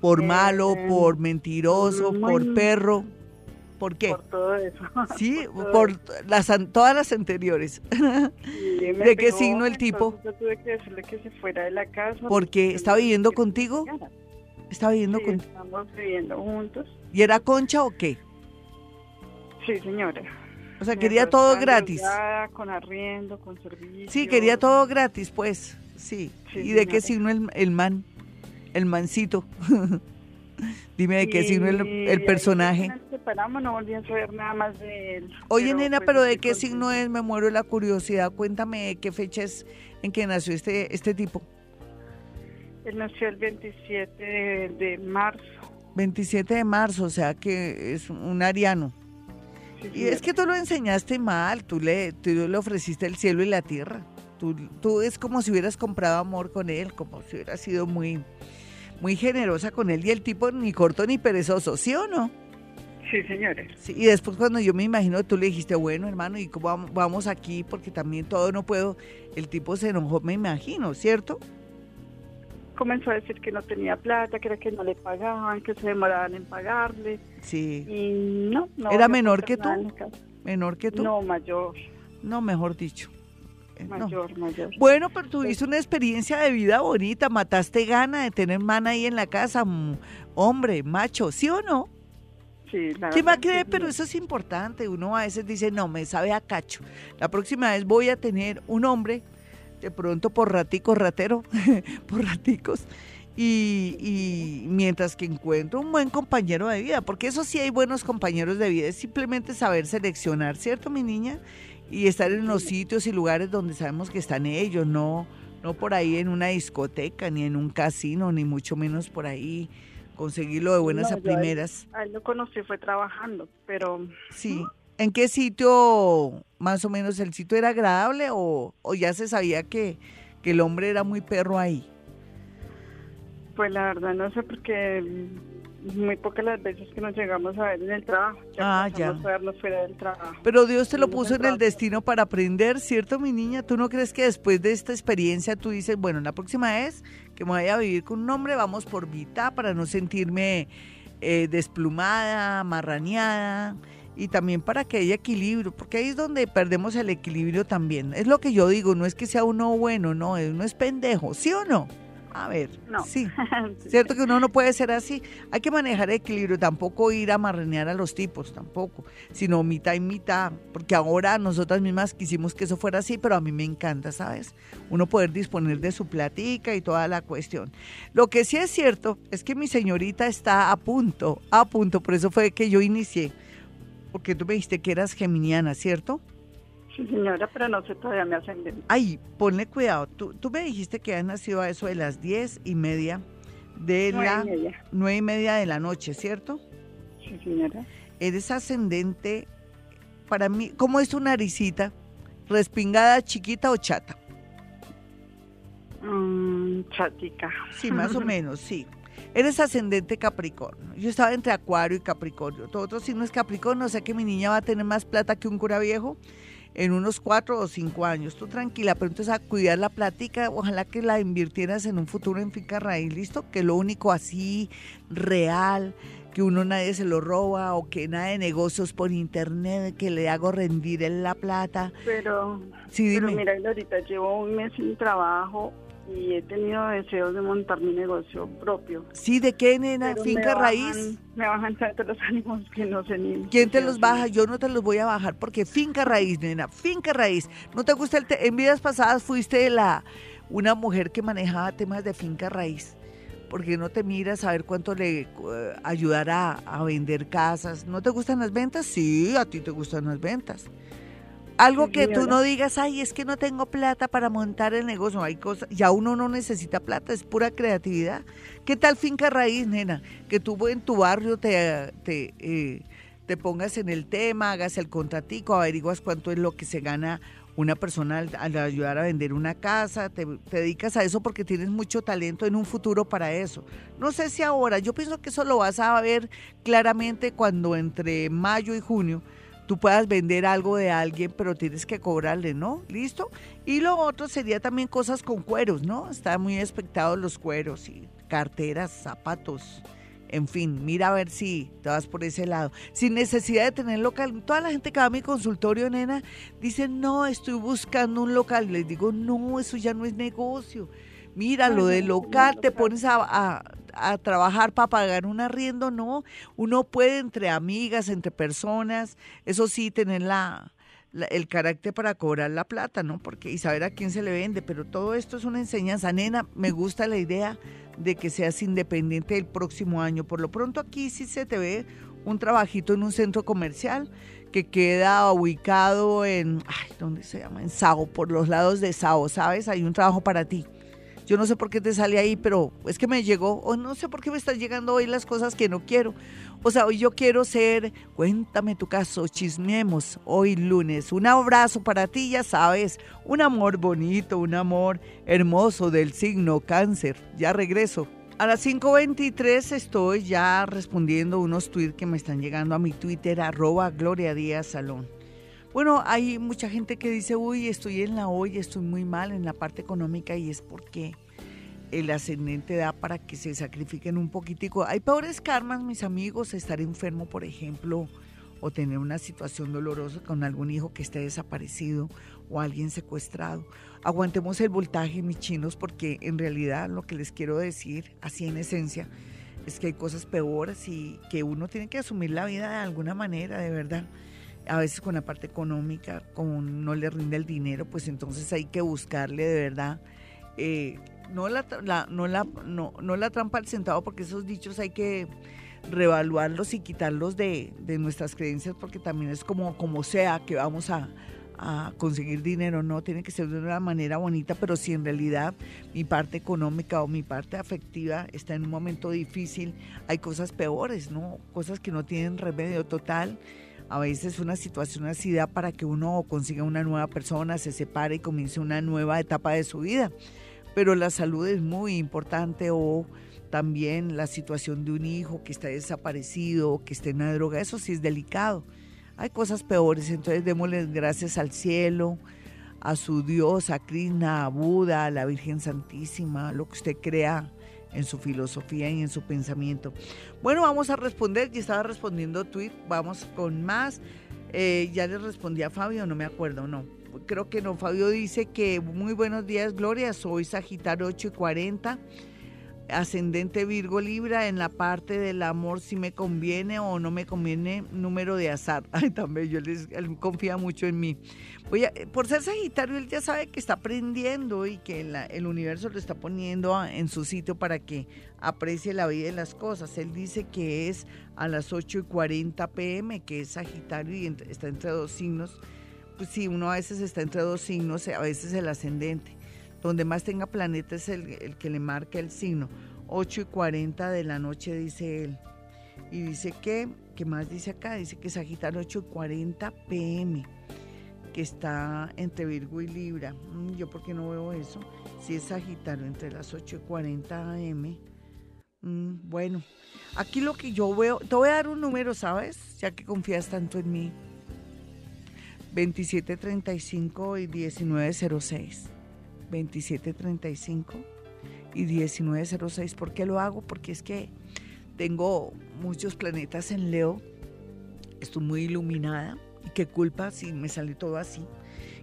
¿Por eh, malo, por mentiroso, por perro? ¿Por qué? Por todo eso. Sí, por, las, todas las anteriores. ¿De qué signo el tipo? Yo tuve que decirle que se fuera de la casa. ¿Porque estaba viviendo contigo? ¿Estaba viviendo sí, Estamos viviendo juntos. ¿Y era concha o qué? Sí, señora. O sea, quería todo gratis. Con arriendo, con servicio. Sí, quería todo gratis, pues. Sí. ¿Y de qué signo el, el man? El mancito. Dime de qué signo el, el personaje. Nos separamos, no volví a saber nada más de él. Oye, nena, pues, pero ¿de qué signo es? Me muero de la curiosidad. Cuéntame qué fecha es en que nació este, este tipo. Él nació el 27 de, marzo. 27 de marzo, o sea que es un ariano. y es que tú lo enseñaste mal, tú le, tú le ofreciste el cielo y la tierra. Tú, tú es como si hubieras comprado amor con él, como si hubieras sido muy, muy generosa con él y el tipo ni corto ni perezoso, ¿sí o no? Sí, señores. Sí, y después cuando yo me imagino, tú le dijiste, bueno, hermano, ¿y cómo vamos aquí? Porque también todo no puedo. El tipo se enojó, me imagino, ¿cierto? Comenzó a decir que no tenía plata, que era que no le pagaban, que se demoraban en pagarle. Sí. Y no, no. ¿Era menor que tú? ¿Menor que tú? No, mayor. No, mejor dicho. Eh, mayor, mayor. Bueno, pero tuviste una experiencia de vida bonita, mataste gana de tener man ahí en la casa, hombre, macho, ¿sí o no? ¿Quién va a creer? Pero eso es importante. Uno a veces dice, no, me sabe a cacho. La próxima vez voy a tener un hombre, de pronto por ratico ratero, por raticos, y, y, mientras que encuentro un buen compañero de vida, porque eso sí hay buenos compañeros de vida, es simplemente saber seleccionar, ¿cierto, mi niña? Y estar en los sitios y lugares donde sabemos que están ellos, no, no por ahí en una discoteca, ni en un casino, ni mucho menos por ahí conseguirlo de buenas a primeras. A él, lo conocí, fue trabajando, pero... Sí. ¿En qué sitio, más o menos, el sitio era agradable o, o ya se sabía que, que el hombre era muy perro ahí? Pues la verdad no sé porque muy pocas las veces que nos llegamos a ver en el trabajo. Ya ah, ya. fuera del trabajo. Pero Dios te lo puso en el destino para aprender, ¿cierto, mi niña? ¿Tú no crees que después de esta experiencia tú dices, bueno, la próxima vez que me vaya a vivir con un hombre, vamos por mitad para no sentirme eh, desplumada, marraneada? Y también para que haya equilibrio, porque ahí es donde perdemos el equilibrio también. Es lo que yo digo, no es que sea uno bueno, no, uno es pendejo, ¿sí o no? A ver, no. sí. Cierto que uno no puede ser así. Hay que manejar equilibrio, tampoco ir a marrenear a los tipos, tampoco, sino mitad y mitad, porque ahora nosotras mismas quisimos que eso fuera así, pero a mí me encanta, ¿sabes? Uno poder disponer de su platica y toda la cuestión. Lo que sí es cierto es que mi señorita está a punto, a punto, por eso fue que yo inicié, porque tú me dijiste que eras geminiana, ¿cierto? Sí, señora, pero no sé todavía me ascendente. Ay, ponle cuidado. Tú, tú me dijiste que has nacido a eso de las diez y media de la... Nueve y media de la noche, ¿cierto? Sí, señora. Eres ascendente, para mí, ¿cómo es tu naricita? ¿Respingada, chiquita o chata? Mm, chatica. Sí, más o menos, sí. Eres ascendente Capricornio. Yo estaba entre Acuario y Capricornio. Todo otro signo es Capricornio. O sea que mi niña va a tener más plata que un cura viejo en unos cuatro o cinco años. Tú tranquila, pero entonces a cuidar la plática, ojalá que la invirtieras en un futuro en finca raíz, ¿listo? Que lo único así real, que uno nadie se lo roba o que nada de negocios por internet, que le hago rendir en la plata. Pero, sí, pero mira, ahorita llevo un mes sin trabajo y he tenido deseos de montar mi negocio propio. Sí, ¿de qué, nena? ¿Finca raíz? Me bajan tanto los ánimos que no sé ni... ¿Quién te los baja? Yo no te los voy a bajar porque finca raíz, nena, finca raíz. ¿No te gusta el... en vidas pasadas fuiste la una mujer que manejaba temas de finca raíz. porque no te miras a ver cuánto le eh, ayudará a vender casas? ¿No te gustan las ventas? Sí, a ti te gustan las ventas. Algo que tú no digas, ay, es que no tengo plata para montar el negocio. Hay cosas, ya uno no necesita plata, es pura creatividad. ¿Qué tal finca raíz, nena? Que tú en tu barrio te, te, eh, te pongas en el tema, hagas el contratico, averiguas cuánto es lo que se gana una persona al, ayudar a vender una casa, te, te, dedicas a eso porque tienes mucho talento en un futuro para eso. No sé si ahora, yo pienso que eso lo vas a ver claramente cuando entre mayo y junio tú puedas vender algo de alguien, pero tienes que cobrarle, ¿no? ¿Listo? Y lo otro sería también cosas con cueros, ¿no? Están muy expectados los cueros y carteras, zapatos. En fin, mira a ver si te vas por ese lado. Sin necesidad de tener local. Toda la gente que va a mi consultorio, nena, dice, no, estoy buscando un local. Les digo, no, eso ya no es negocio. Mira, lo del local, te pones a, a trabajar para pagar un arriendo, no. Uno puede entre amigas, entre personas, eso sí, tener la, el carácter para cobrar la plata, ¿no? Porque y saber a quién se le vende, pero todo esto es una enseñanza. Nena, me gusta la idea de que seas independiente el próximo año. Por lo pronto aquí sí se te ve un trabajito en un centro comercial que queda ubicado en, ay, ¿dónde se llama? En Sao, por los lados de Sao, ¿sabes? Hay un trabajo para ti Yo no sé por qué te sale ahí, pero es que me llegó, o no sé por qué me están llegando hoy las cosas que no quiero. O sea, hoy yo quiero ser, cuéntame tu caso, chismemos hoy lunes. Un abrazo para ti, ya sabes, un amor bonito, un amor hermoso del signo cáncer. Ya regreso. A las 5.23 estoy ya respondiendo unos tweets que me están llegando a mi Twitter, arroba Gloria Díaz Salón. Bueno, hay mucha gente que dice, uy, estoy en la olla, estoy muy mal en la parte económica y es porque el ascendente da para que se sacrifiquen un poquitico. Hay peores karmas, mis amigos, estar enfermo, por ejemplo, o tener una situación dolorosa con algún hijo que esté desaparecido o alguien secuestrado. Aguantemos el voltaje, mis chinos, porque en realidad lo que les quiero decir, así en esencia, es que hay cosas peores y que uno tiene que asumir la vida de alguna manera, de verdad. A veces con la parte económica, como no le rinde el dinero, pues entonces hay que buscarle de verdad eh, no la, no, la, no, no la trampa al centavo, porque esos dichos hay que reevaluarlos y quitarlos de, de, nuestras creencias, porque también es como, como sea que vamos a, a, conseguir dinero, no, tiene que ser de una manera bonita, pero si en realidad mi parte económica o mi parte afectiva está en un momento difícil, hay cosas peores, ¿no? Cosas que no tienen remedio total. A veces una situación así da para que uno consiga una nueva persona, se separe y comience una nueva etapa de su vida pero la salud es muy importante o también la situación de un hijo que está desaparecido, que esté en la droga, eso sí es delicado. Hay cosas peores, entonces démosle gracias al cielo, a su Dios, a Krishna, a Buda, a la Virgen Santísima, lo que usted crea en su filosofía y en su pensamiento. Bueno, vamos a responder, ya estaba respondiendo tweet, vamos con más. Eh, ya le respondí a Fabio, no me acuerdo, no creo que no, Fabio dice que muy buenos días, Gloria, soy Sagitario 8 y 40, ascendente Virgo Libra, en la parte del amor si me conviene o no me conviene, número de azar. Ay, también yo les, él confía mucho en mí. Voy por ser Sagitario, él ya sabe que está aprendiendo y que el universo lo está poniendo en su sitio para que aprecie la vida y las cosas. Él dice que es a las 8 y 40 pm, que es Sagitario y está entre dos signos pues sí, uno a veces está entre dos signos, a veces el ascendente. Donde más tenga planeta es el, que le marca el signo. 8 y 40 de la noche, dice él. Y dice que, ¿qué más dice acá? Dice que Sagitario 8 y 40 pm, que está entre Virgo y Libra. Mm, yo, ¿por qué no veo eso? Si es Sagitario entre las 8 y 40 am. Mm, bueno, aquí lo que yo veo, te voy a dar un número, ¿sabes? Ya que confías tanto en mí. 2735 y 1906. 2735 y 1906. ¿Por qué lo hago? Porque es que tengo muchos planetas en Leo. Estoy muy iluminada. Y qué culpa si me sale todo así.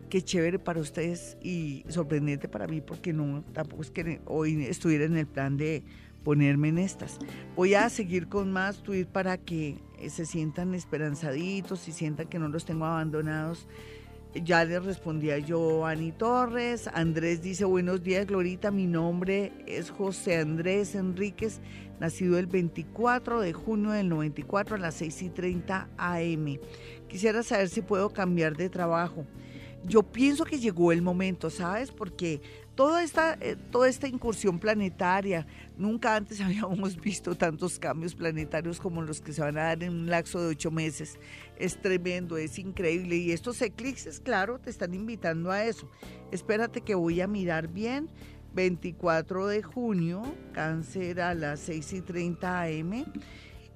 Qué chévere para ustedes y sorprendente para mí porque no, tampoco es que hoy estuviera en el plan de ponerme en estas. Voy a seguir con más tweets para que se sientan esperanzaditos y sientan que no los tengo abandonados. Ya les respondía yo Ani Torres. Andrés dice, buenos días, Glorita. Mi nombre es José Andrés Enríquez, nacido el 24 de junio del 94 a las 6 y 30 AM. Quisiera saber si puedo cambiar de trabajo. Yo pienso que llegó el momento, ¿sabes? Porque toda esta, eh, toda esta incursión planetaria, nunca antes habíamos visto tantos cambios planetarios como los que se van a dar en un lapso de ocho meses. Es tremendo, es increíble. Y estos eclipses, claro, te están invitando a eso. Espérate que voy a mirar bien. 24 de junio, cáncer a las 6 y 30 am.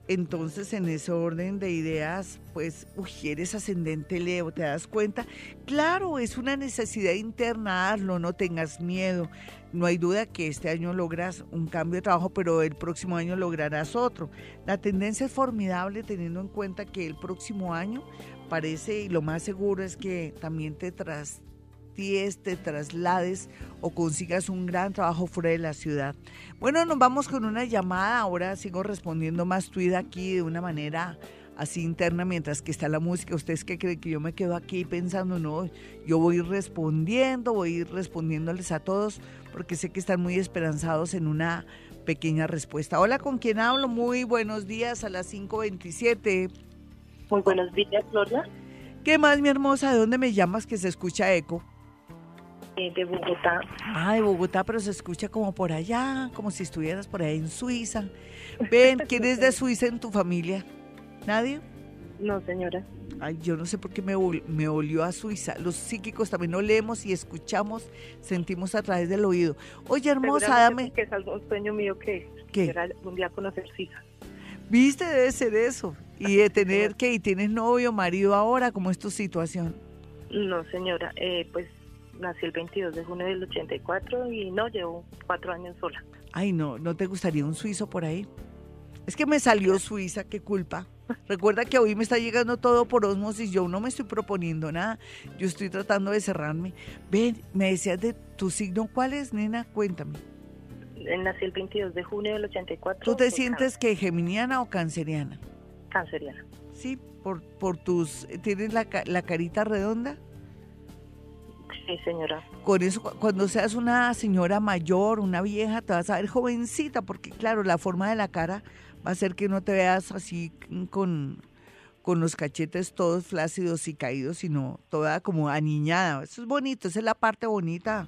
Entonces, en ese orden de ideas, pues, uy, eres ascendente Leo, ¿te das cuenta? Claro, es una necesidad interna, hazlo, no tengas miedo. No hay duda que este año logras un cambio de trabajo, pero el próximo año lograrás otro. La tendencia es formidable teniendo en cuenta que el próximo año parece, y lo más seguro es que también te tras te traslades o consigas un gran trabajo fuera de la ciudad. Bueno, nos vamos con una llamada. Ahora sigo respondiendo más tuida aquí de una manera así interna mientras que está la música. ¿Ustedes qué creen que yo me quedo aquí pensando? No, yo voy respondiendo, voy respondiéndoles a todos porque sé que están muy esperanzados en una pequeña respuesta. Hola, ¿con quién hablo? Muy buenos días a las 5.27. Muy buenos días, Gloria. ¿Qué más, mi hermosa? ¿De dónde me llamas que se escucha eco? Eh, de Bogotá. Ah, de Bogotá, pero se escucha como por allá, como si estuvieras por ahí en Suiza. Ven, ¿quién es de Suiza en tu familia? ¿Nadie? No, señora. Ay, yo no sé por qué me, me olió a Suiza. Los psíquicos también no leemos y escuchamos, sentimos a través del oído. Oye, hermosa, dame. Que es algo, un sueño mío que ¿Qué? un día conocer Suiza. Viste, debe ser eso. Y de tener que, y tienes novio, marido ahora, ¿cómo es tu situación? No, señora, eh, pues nací el 22 de junio del 84 y no, llevo cuatro años sola. Ay, no, ¿no te gustaría un suizo por ahí? Es que me salió Suiza, qué culpa. Recuerda que hoy me está llegando todo por osmosis, yo no me estoy proponiendo nada, yo estoy tratando de cerrarme. Ven, me decías de tu signo, ¿cuál es, nena? Cuéntame. Nací el 22 de junio del 84. ¿Tú te sientes que geminiana o canceriana? Canceriana. Sí, por, por tus... ¿Tienes la, la carita redonda? Sí, señora. Con eso, cuando seas una señora mayor, una vieja, te vas a ver jovencita, porque claro, la forma de la cara va a hacer que no te veas así con, con los cachetes todos flácidos y caídos, sino toda como aniñada. Eso es bonito, esa es la parte bonita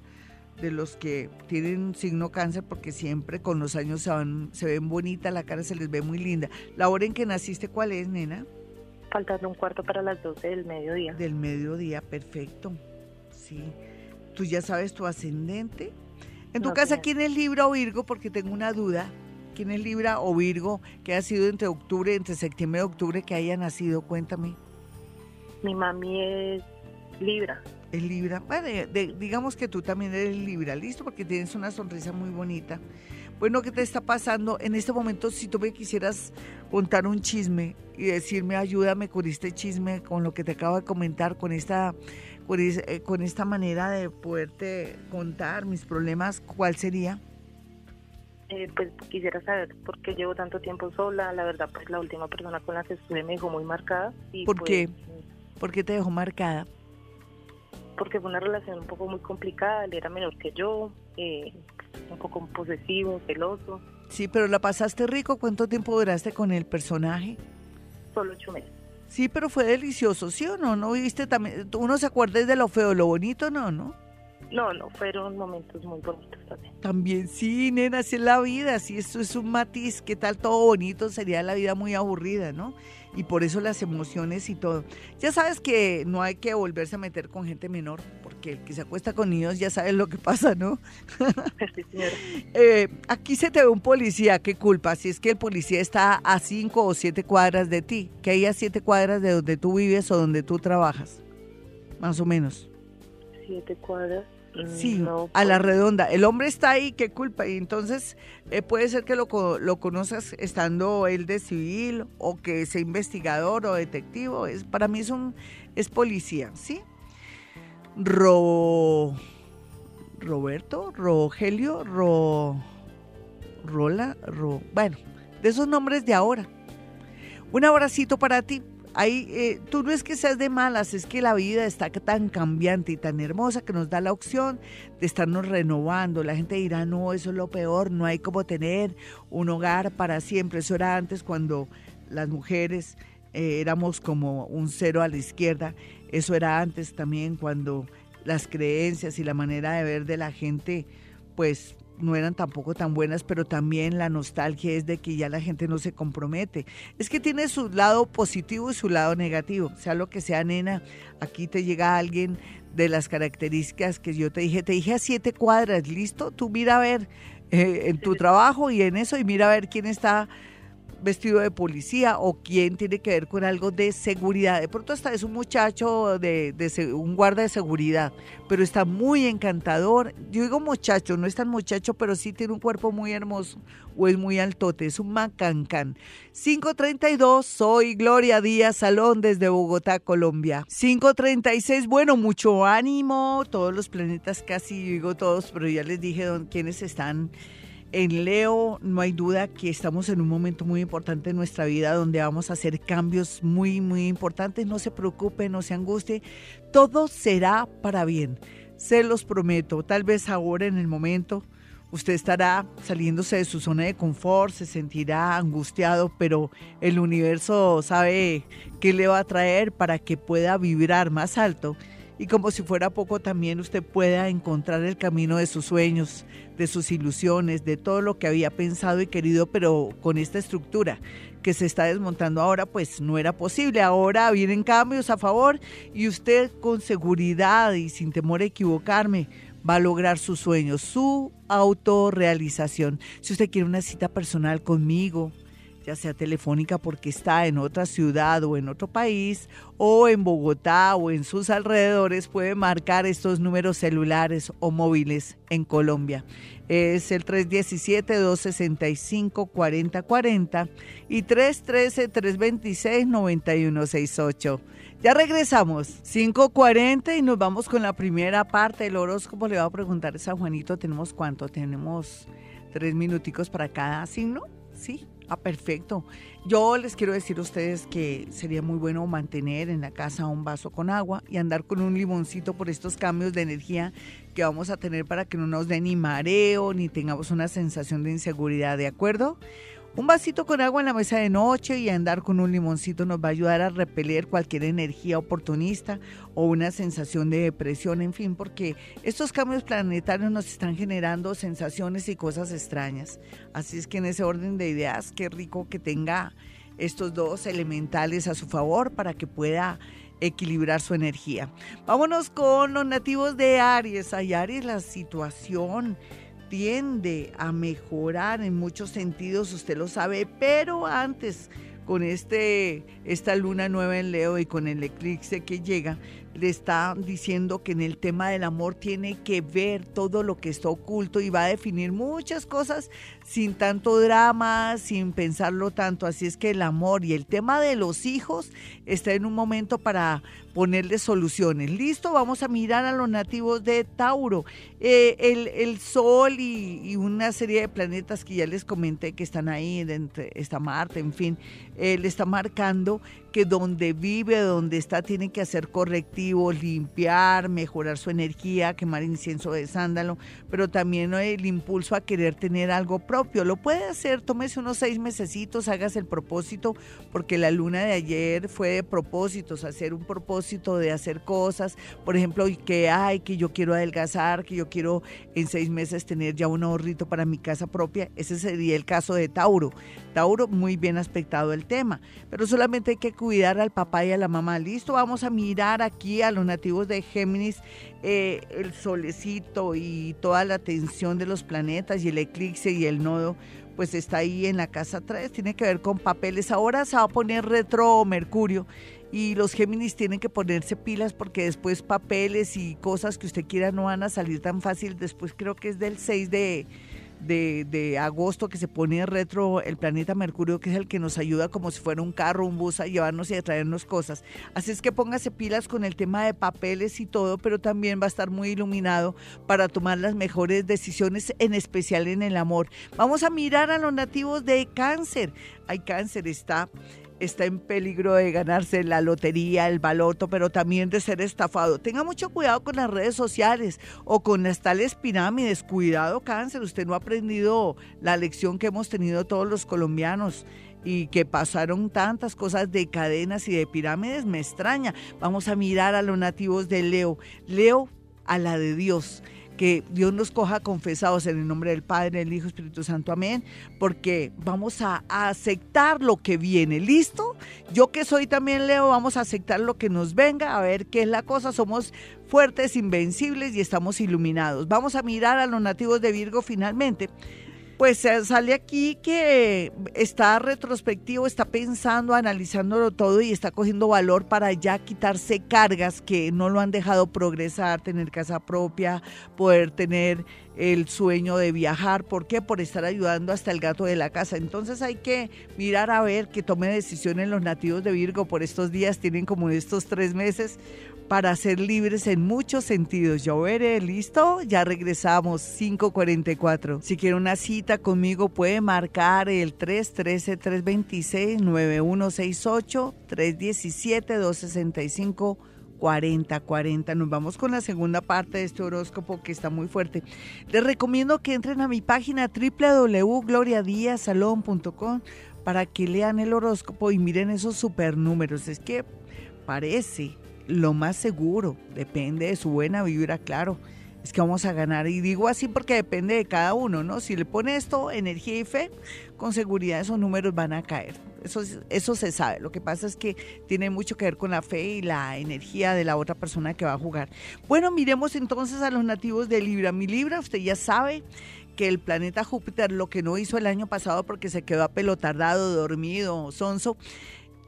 de los que tienen signo cáncer porque siempre con los años se, van, se ven bonitas, la cara se les ve muy linda. ¿La hora en que naciste cuál es, nena? Faltando un cuarto para las 12 del mediodía. Del mediodía, perfecto. Sí. ¿Tú ya sabes tu ascendente? En tu casa, ¿quién es Libra o Virgo? Porque tengo una duda. ¿Quién es Libra o Virgo que ha sido entre octubre, entre septiembre y octubre que haya nacido? Cuéntame. Mi mami es Libra. Es Libra. Bueno, digamos que tú también eres Libra, ¿listo? Porque tienes una sonrisa muy bonita. Bueno, ¿qué te está pasando? En este momento, si tú me quisieras contar un chisme y decirme, ayúdame con este chisme, con lo que te acabo de comentar, con esta, eh, con esta manera de poderte contar mis problemas, ¿cuál sería? Eh, pues quisiera saber por qué llevo tanto tiempo sola. La verdad, pues la última persona con la que estuve me dejó muy marcada. Y ¿Por pues, qué? ¿Por qué te dejó marcada? Porque fue una relación un poco muy complicada. Él era menor que yo, eh, un poco posesivo, celoso. Sí, pero la pasaste rico. ¿Cuánto tiempo duraste con el personaje? Solo ocho meses. Sí, pero fue delicioso, ¿sí o no? ¿No viste también? ¿Uno se acuerda de lo feo, lo bonito? No, ¿no? No, no, fueron momentos muy bonitos también. También sí, nena, así es la vida, si esto es un matiz, ¿qué tal todo bonito? Sería la vida muy aburrida, ¿no? Y por eso las emociones y todo. Ya sabes que no hay que volverse a meter con gente menor, porque el que se acuesta con niños ya sabe lo que pasa, ¿no? Sí, señora. eh, aquí se te ve un policía, ¿qué culpa? Si es que el policía está a cinco o siete cuadras de ti, que hay a siete cuadras de donde tú vives o donde tú trabajas, más o menos. Siete cuadras. Sí, a la pues. redonda. El hombre está ahí, qué culpa. Y entonces eh, puede ser que lo, lo conozcas estando él de civil o que sea investigador o detectivo. Es, para mí es un es policía, ¿sí? Ro, Roberto, Rogelio, Ro, Rola, Ro, bueno, de esos nombres de ahora. Un abracito para ti ahí eh, tú no es que seas de malas, es que la vida está tan cambiante y tan hermosa que nos da la opción de estarnos renovando. La gente dirá, no, eso es lo peor, no hay como tener un hogar para siempre. Eso era antes cuando las mujeres eh, éramos como un cero a la izquierda. Eso era antes también cuando las creencias y la manera de ver de la gente, pues no eran tampoco tan buenas, pero también la nostalgia es de que ya la gente no se compromete. Es que tiene su lado positivo y su lado negativo. Sea lo que sea, nena, aquí te llega alguien de las características que yo te dije. Te dije a siete cuadras, ¿listo? Tú mira a ver eh, en tu trabajo y en eso y mira a ver quién está vestido de policía o quién tiene que ver con algo de seguridad. De pronto hasta es un muchacho de, un guarda de seguridad, pero está muy encantador. Yo digo muchacho, no es tan muchacho, pero sí tiene un cuerpo muy hermoso o es muy altote, es un macancán. 532, soy Gloria Díaz Salón desde Bogotá, Colombia. 536, bueno, mucho ánimo, todos los planetas casi, digo todos, pero ya les dije quiénes están en Leo no hay duda que estamos en un momento muy importante en nuestra vida donde vamos a hacer cambios muy, muy importantes. No se preocupe, no se angustie. Todo será para bien. Se los prometo. Tal vez ahora en el momento usted estará saliéndose de su zona de confort, se sentirá angustiado, pero el universo sabe qué le va a traer para que pueda vibrar más alto y como si fuera poco también usted pueda encontrar el camino de sus sueños, de sus ilusiones, de todo lo que había pensado y querido, pero con esta estructura que se está desmontando ahora, pues no era posible. Ahora vienen cambios a favor y usted con seguridad y sin temor a equivocarme va a lograr sus sueños, su autorrealización. Si usted quiere una cita personal conmigo, ya sea telefónica porque está en otra ciudad o en otro país, o en Bogotá o en sus alrededores, puede marcar estos números celulares o móviles en Colombia. Es el 317-265-4040 y 313-326-9168. Ya regresamos, 5.40 y nos vamos con la primera parte del horóscopo. Le voy a preguntar a San Juanito, ¿tenemos cuánto? Tenemos tres minuticos para cada signo, ¿sí? Ah, perfecto. Yo les quiero decir a ustedes que sería muy bueno mantener en la casa un vaso con agua y andar con un limoncito por estos cambios de energía que vamos a tener para que no nos dé ni mareo ni tengamos una sensación de inseguridad, ¿de acuerdo? Un vasito con agua en la mesa de noche y andar con un limoncito nos va a ayudar a repeler cualquier energía oportunista o una sensación de depresión, en fin, porque estos cambios planetarios nos están generando sensaciones y cosas extrañas. Así es que en ese orden de ideas, qué rico que tenga estos dos elementales a su favor para que pueda equilibrar su energía. Vámonos con los nativos de Aries. Hay Aries, la situación tiende a mejorar en muchos sentidos, usted lo sabe, pero antes con este esta luna nueva en Leo y con el eclipse que llega, le está diciendo que en el tema del amor tiene que ver todo lo que está oculto y va a definir muchas cosas sin tanto drama, sin pensarlo tanto. Así es que el amor y el tema de los hijos está en un momento para ponerle soluciones. Listo, vamos a mirar a los nativos de Tauro. Eh, el, Sol y, una serie de planetas que ya les comenté que están ahí, entre, está Marte, en fin, eh, le está marcando que donde vive, donde está, tiene que hacer limpiar, mejorar su energía, quemar incienso de sándalo, pero también el impulso a querer tener algo propio. Lo puede hacer, tómese unos seis mesecitos, hágase el propósito, porque la luna de ayer fue de propósitos, hacer un propósito de hacer cosas, por ejemplo, que hay, que yo quiero adelgazar, que yo quiero en seis meses tener ya un ahorrito para mi casa propia. Ese sería el caso de Tauro. Tauro, muy bien aspectado el tema, pero solamente hay que cuidar al papá y a la mamá. Listo, vamos a mirar aquí a los nativos de Géminis, eh, el solecito y toda la atención de los planetas y el eclipse y el nodo pues está ahí en la casa 3, tiene que ver con papeles. Ahora se va a poner retro Mercurio y los Géminis tienen que ponerse pilas porque después papeles y cosas que usted quiera no van a salir tan fácil. Después creo que es del 6 de, de, agosto que se pone retro el planeta Mercurio, que es el que nos ayuda como si fuera un carro, un bus a llevarnos y a traernos cosas. Así es que póngase pilas con el tema de papeles y todo, pero también va a estar muy iluminado para tomar las mejores decisiones, en especial en el amor. Vamos a mirar a los nativos de cáncer. Hay cáncer, está está en peligro de ganarse la lotería, el baloto, pero también de ser estafado. Tenga mucho cuidado con las redes sociales o con las tales pirámides. Cuidado, cáncer. Usted no ha aprendido la lección que hemos tenido todos los colombianos y que pasaron tantas cosas de cadenas y de pirámides, me extraña. Vamos a mirar a los nativos de Leo. Leo a la de Dios que Dios nos coja confesados en el nombre del Padre, del Hijo, Espíritu Santo, amén, porque vamos a, aceptar lo que viene, ¿listo? Yo que soy también Leo, vamos a aceptar lo que nos venga, a ver qué es la cosa, somos fuertes, invencibles y estamos iluminados. Vamos a mirar a los nativos de Virgo finalmente pues sale aquí que está retrospectivo, está pensando, analizándolo todo y está cogiendo valor para ya quitarse cargas que no lo han dejado progresar, tener casa propia, poder tener el sueño de viajar. ¿Por qué? Por estar ayudando hasta el gato de la casa. Entonces hay que mirar a ver que tome decisiones los nativos de Virgo por estos días, tienen como estos tres meses para ser libres en muchos sentidos. Yo veré, listo, ya regresamos 544. Si quiere una cita conmigo puede marcar el 313-326-9168, 317-265. 4040. Nos vamos con la segunda parte de este horóscopo que está muy fuerte. Les recomiendo que entren a mi página www.gloriadiasalón.com para que lean el horóscopo y miren esos super números. Es que parece lo más seguro, depende de su buena vibra, claro, es que vamos a ganar. Y digo así porque depende de cada uno, ¿no? Si le pone esto, energía y fe, con seguridad esos números van a caer. Eso, eso se sabe. Lo que pasa es que tiene mucho que ver con la fe y la energía de la otra persona que va a jugar. Bueno, miremos entonces a los nativos de Libra. Mi Libra, usted ya sabe que el planeta Júpiter lo que no hizo el año pasado porque se quedó apelotardado, dormido, sonso,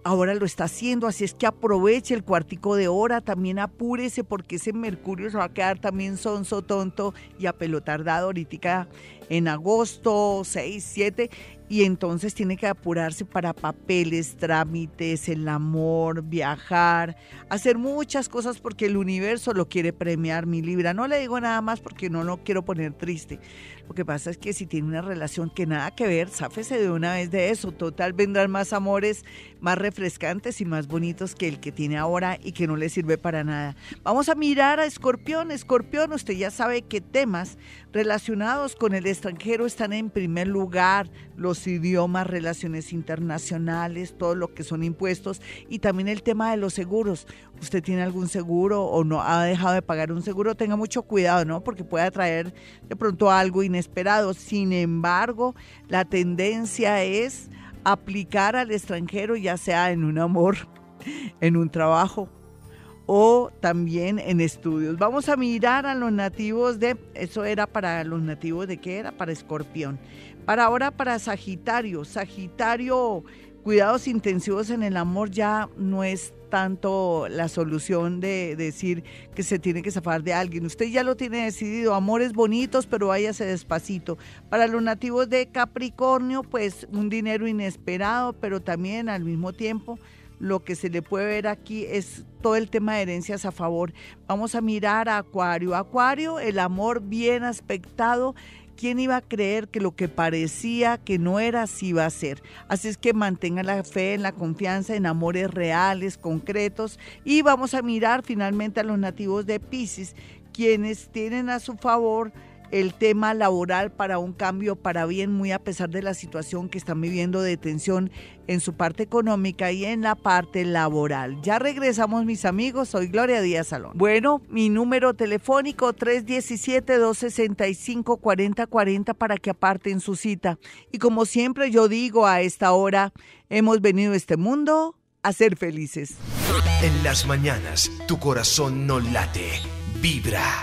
ahora lo está haciendo, así es que aproveche el cuartico de hora, también apúrese porque ese Mercurio se va a quedar también sonso, tonto y apelotardado ahorita en agosto 6, 7 y entonces tiene que apurarse para papeles, trámites, el amor, viajar, hacer muchas cosas porque el universo lo quiere premiar, mi Libra. No le digo nada más porque no lo quiero poner triste. Lo que pasa es que si tiene una relación que nada que ver, sáfese de una vez de eso. Total, vendrán más amores más refrescantes y más bonitos que el que tiene ahora y que no le sirve para nada. Vamos a mirar a Escorpión. Escorpión, usted ya sabe qué temas relacionados con el extranjero están en primer lugar. Los idiomas, relaciones internacionales, todo lo que son impuestos y también el tema de los seguros. Usted tiene algún seguro o no ha dejado de pagar un seguro, tenga mucho cuidado, ¿no? Porque puede atraer de pronto algo inesperado. Sin embargo, la tendencia es aplicar al extranjero, ya sea en un amor, en un trabajo o también en estudios. Vamos a mirar a los nativos de, eso era para los nativos de qué era, para escorpión. Para ahora, para Sagitario. Sagitario, cuidados intensivos en el amor ya no es tanto la solución de decir que se tiene que zafar de alguien. Usted ya lo tiene decidido, amores bonitos, pero váyase despacito. Para los nativos de Capricornio, pues un dinero inesperado, pero también al mismo tiempo lo que se le puede ver aquí es todo el tema de herencias a favor. Vamos a mirar a Acuario. Acuario, el amor bien aspectado ¿quién iba a creer que lo que parecía que no era así iba a ser? Así es que mantenga la fe, en la confianza, en amores reales, concretos. Y vamos a mirar finalmente a los nativos de Pisces, quienes tienen a su favor el tema laboral para un cambio para bien, muy a pesar de la situación que están viviendo de tensión en su parte económica y en la parte laboral. Ya regresamos, mis amigos. Soy Gloria Díaz Salón. Bueno, mi número telefónico 317-265-4040 para que aparten su cita. Y como siempre yo digo a esta hora, hemos venido a este mundo a ser felices. En las mañanas, tu corazón no late, vibra.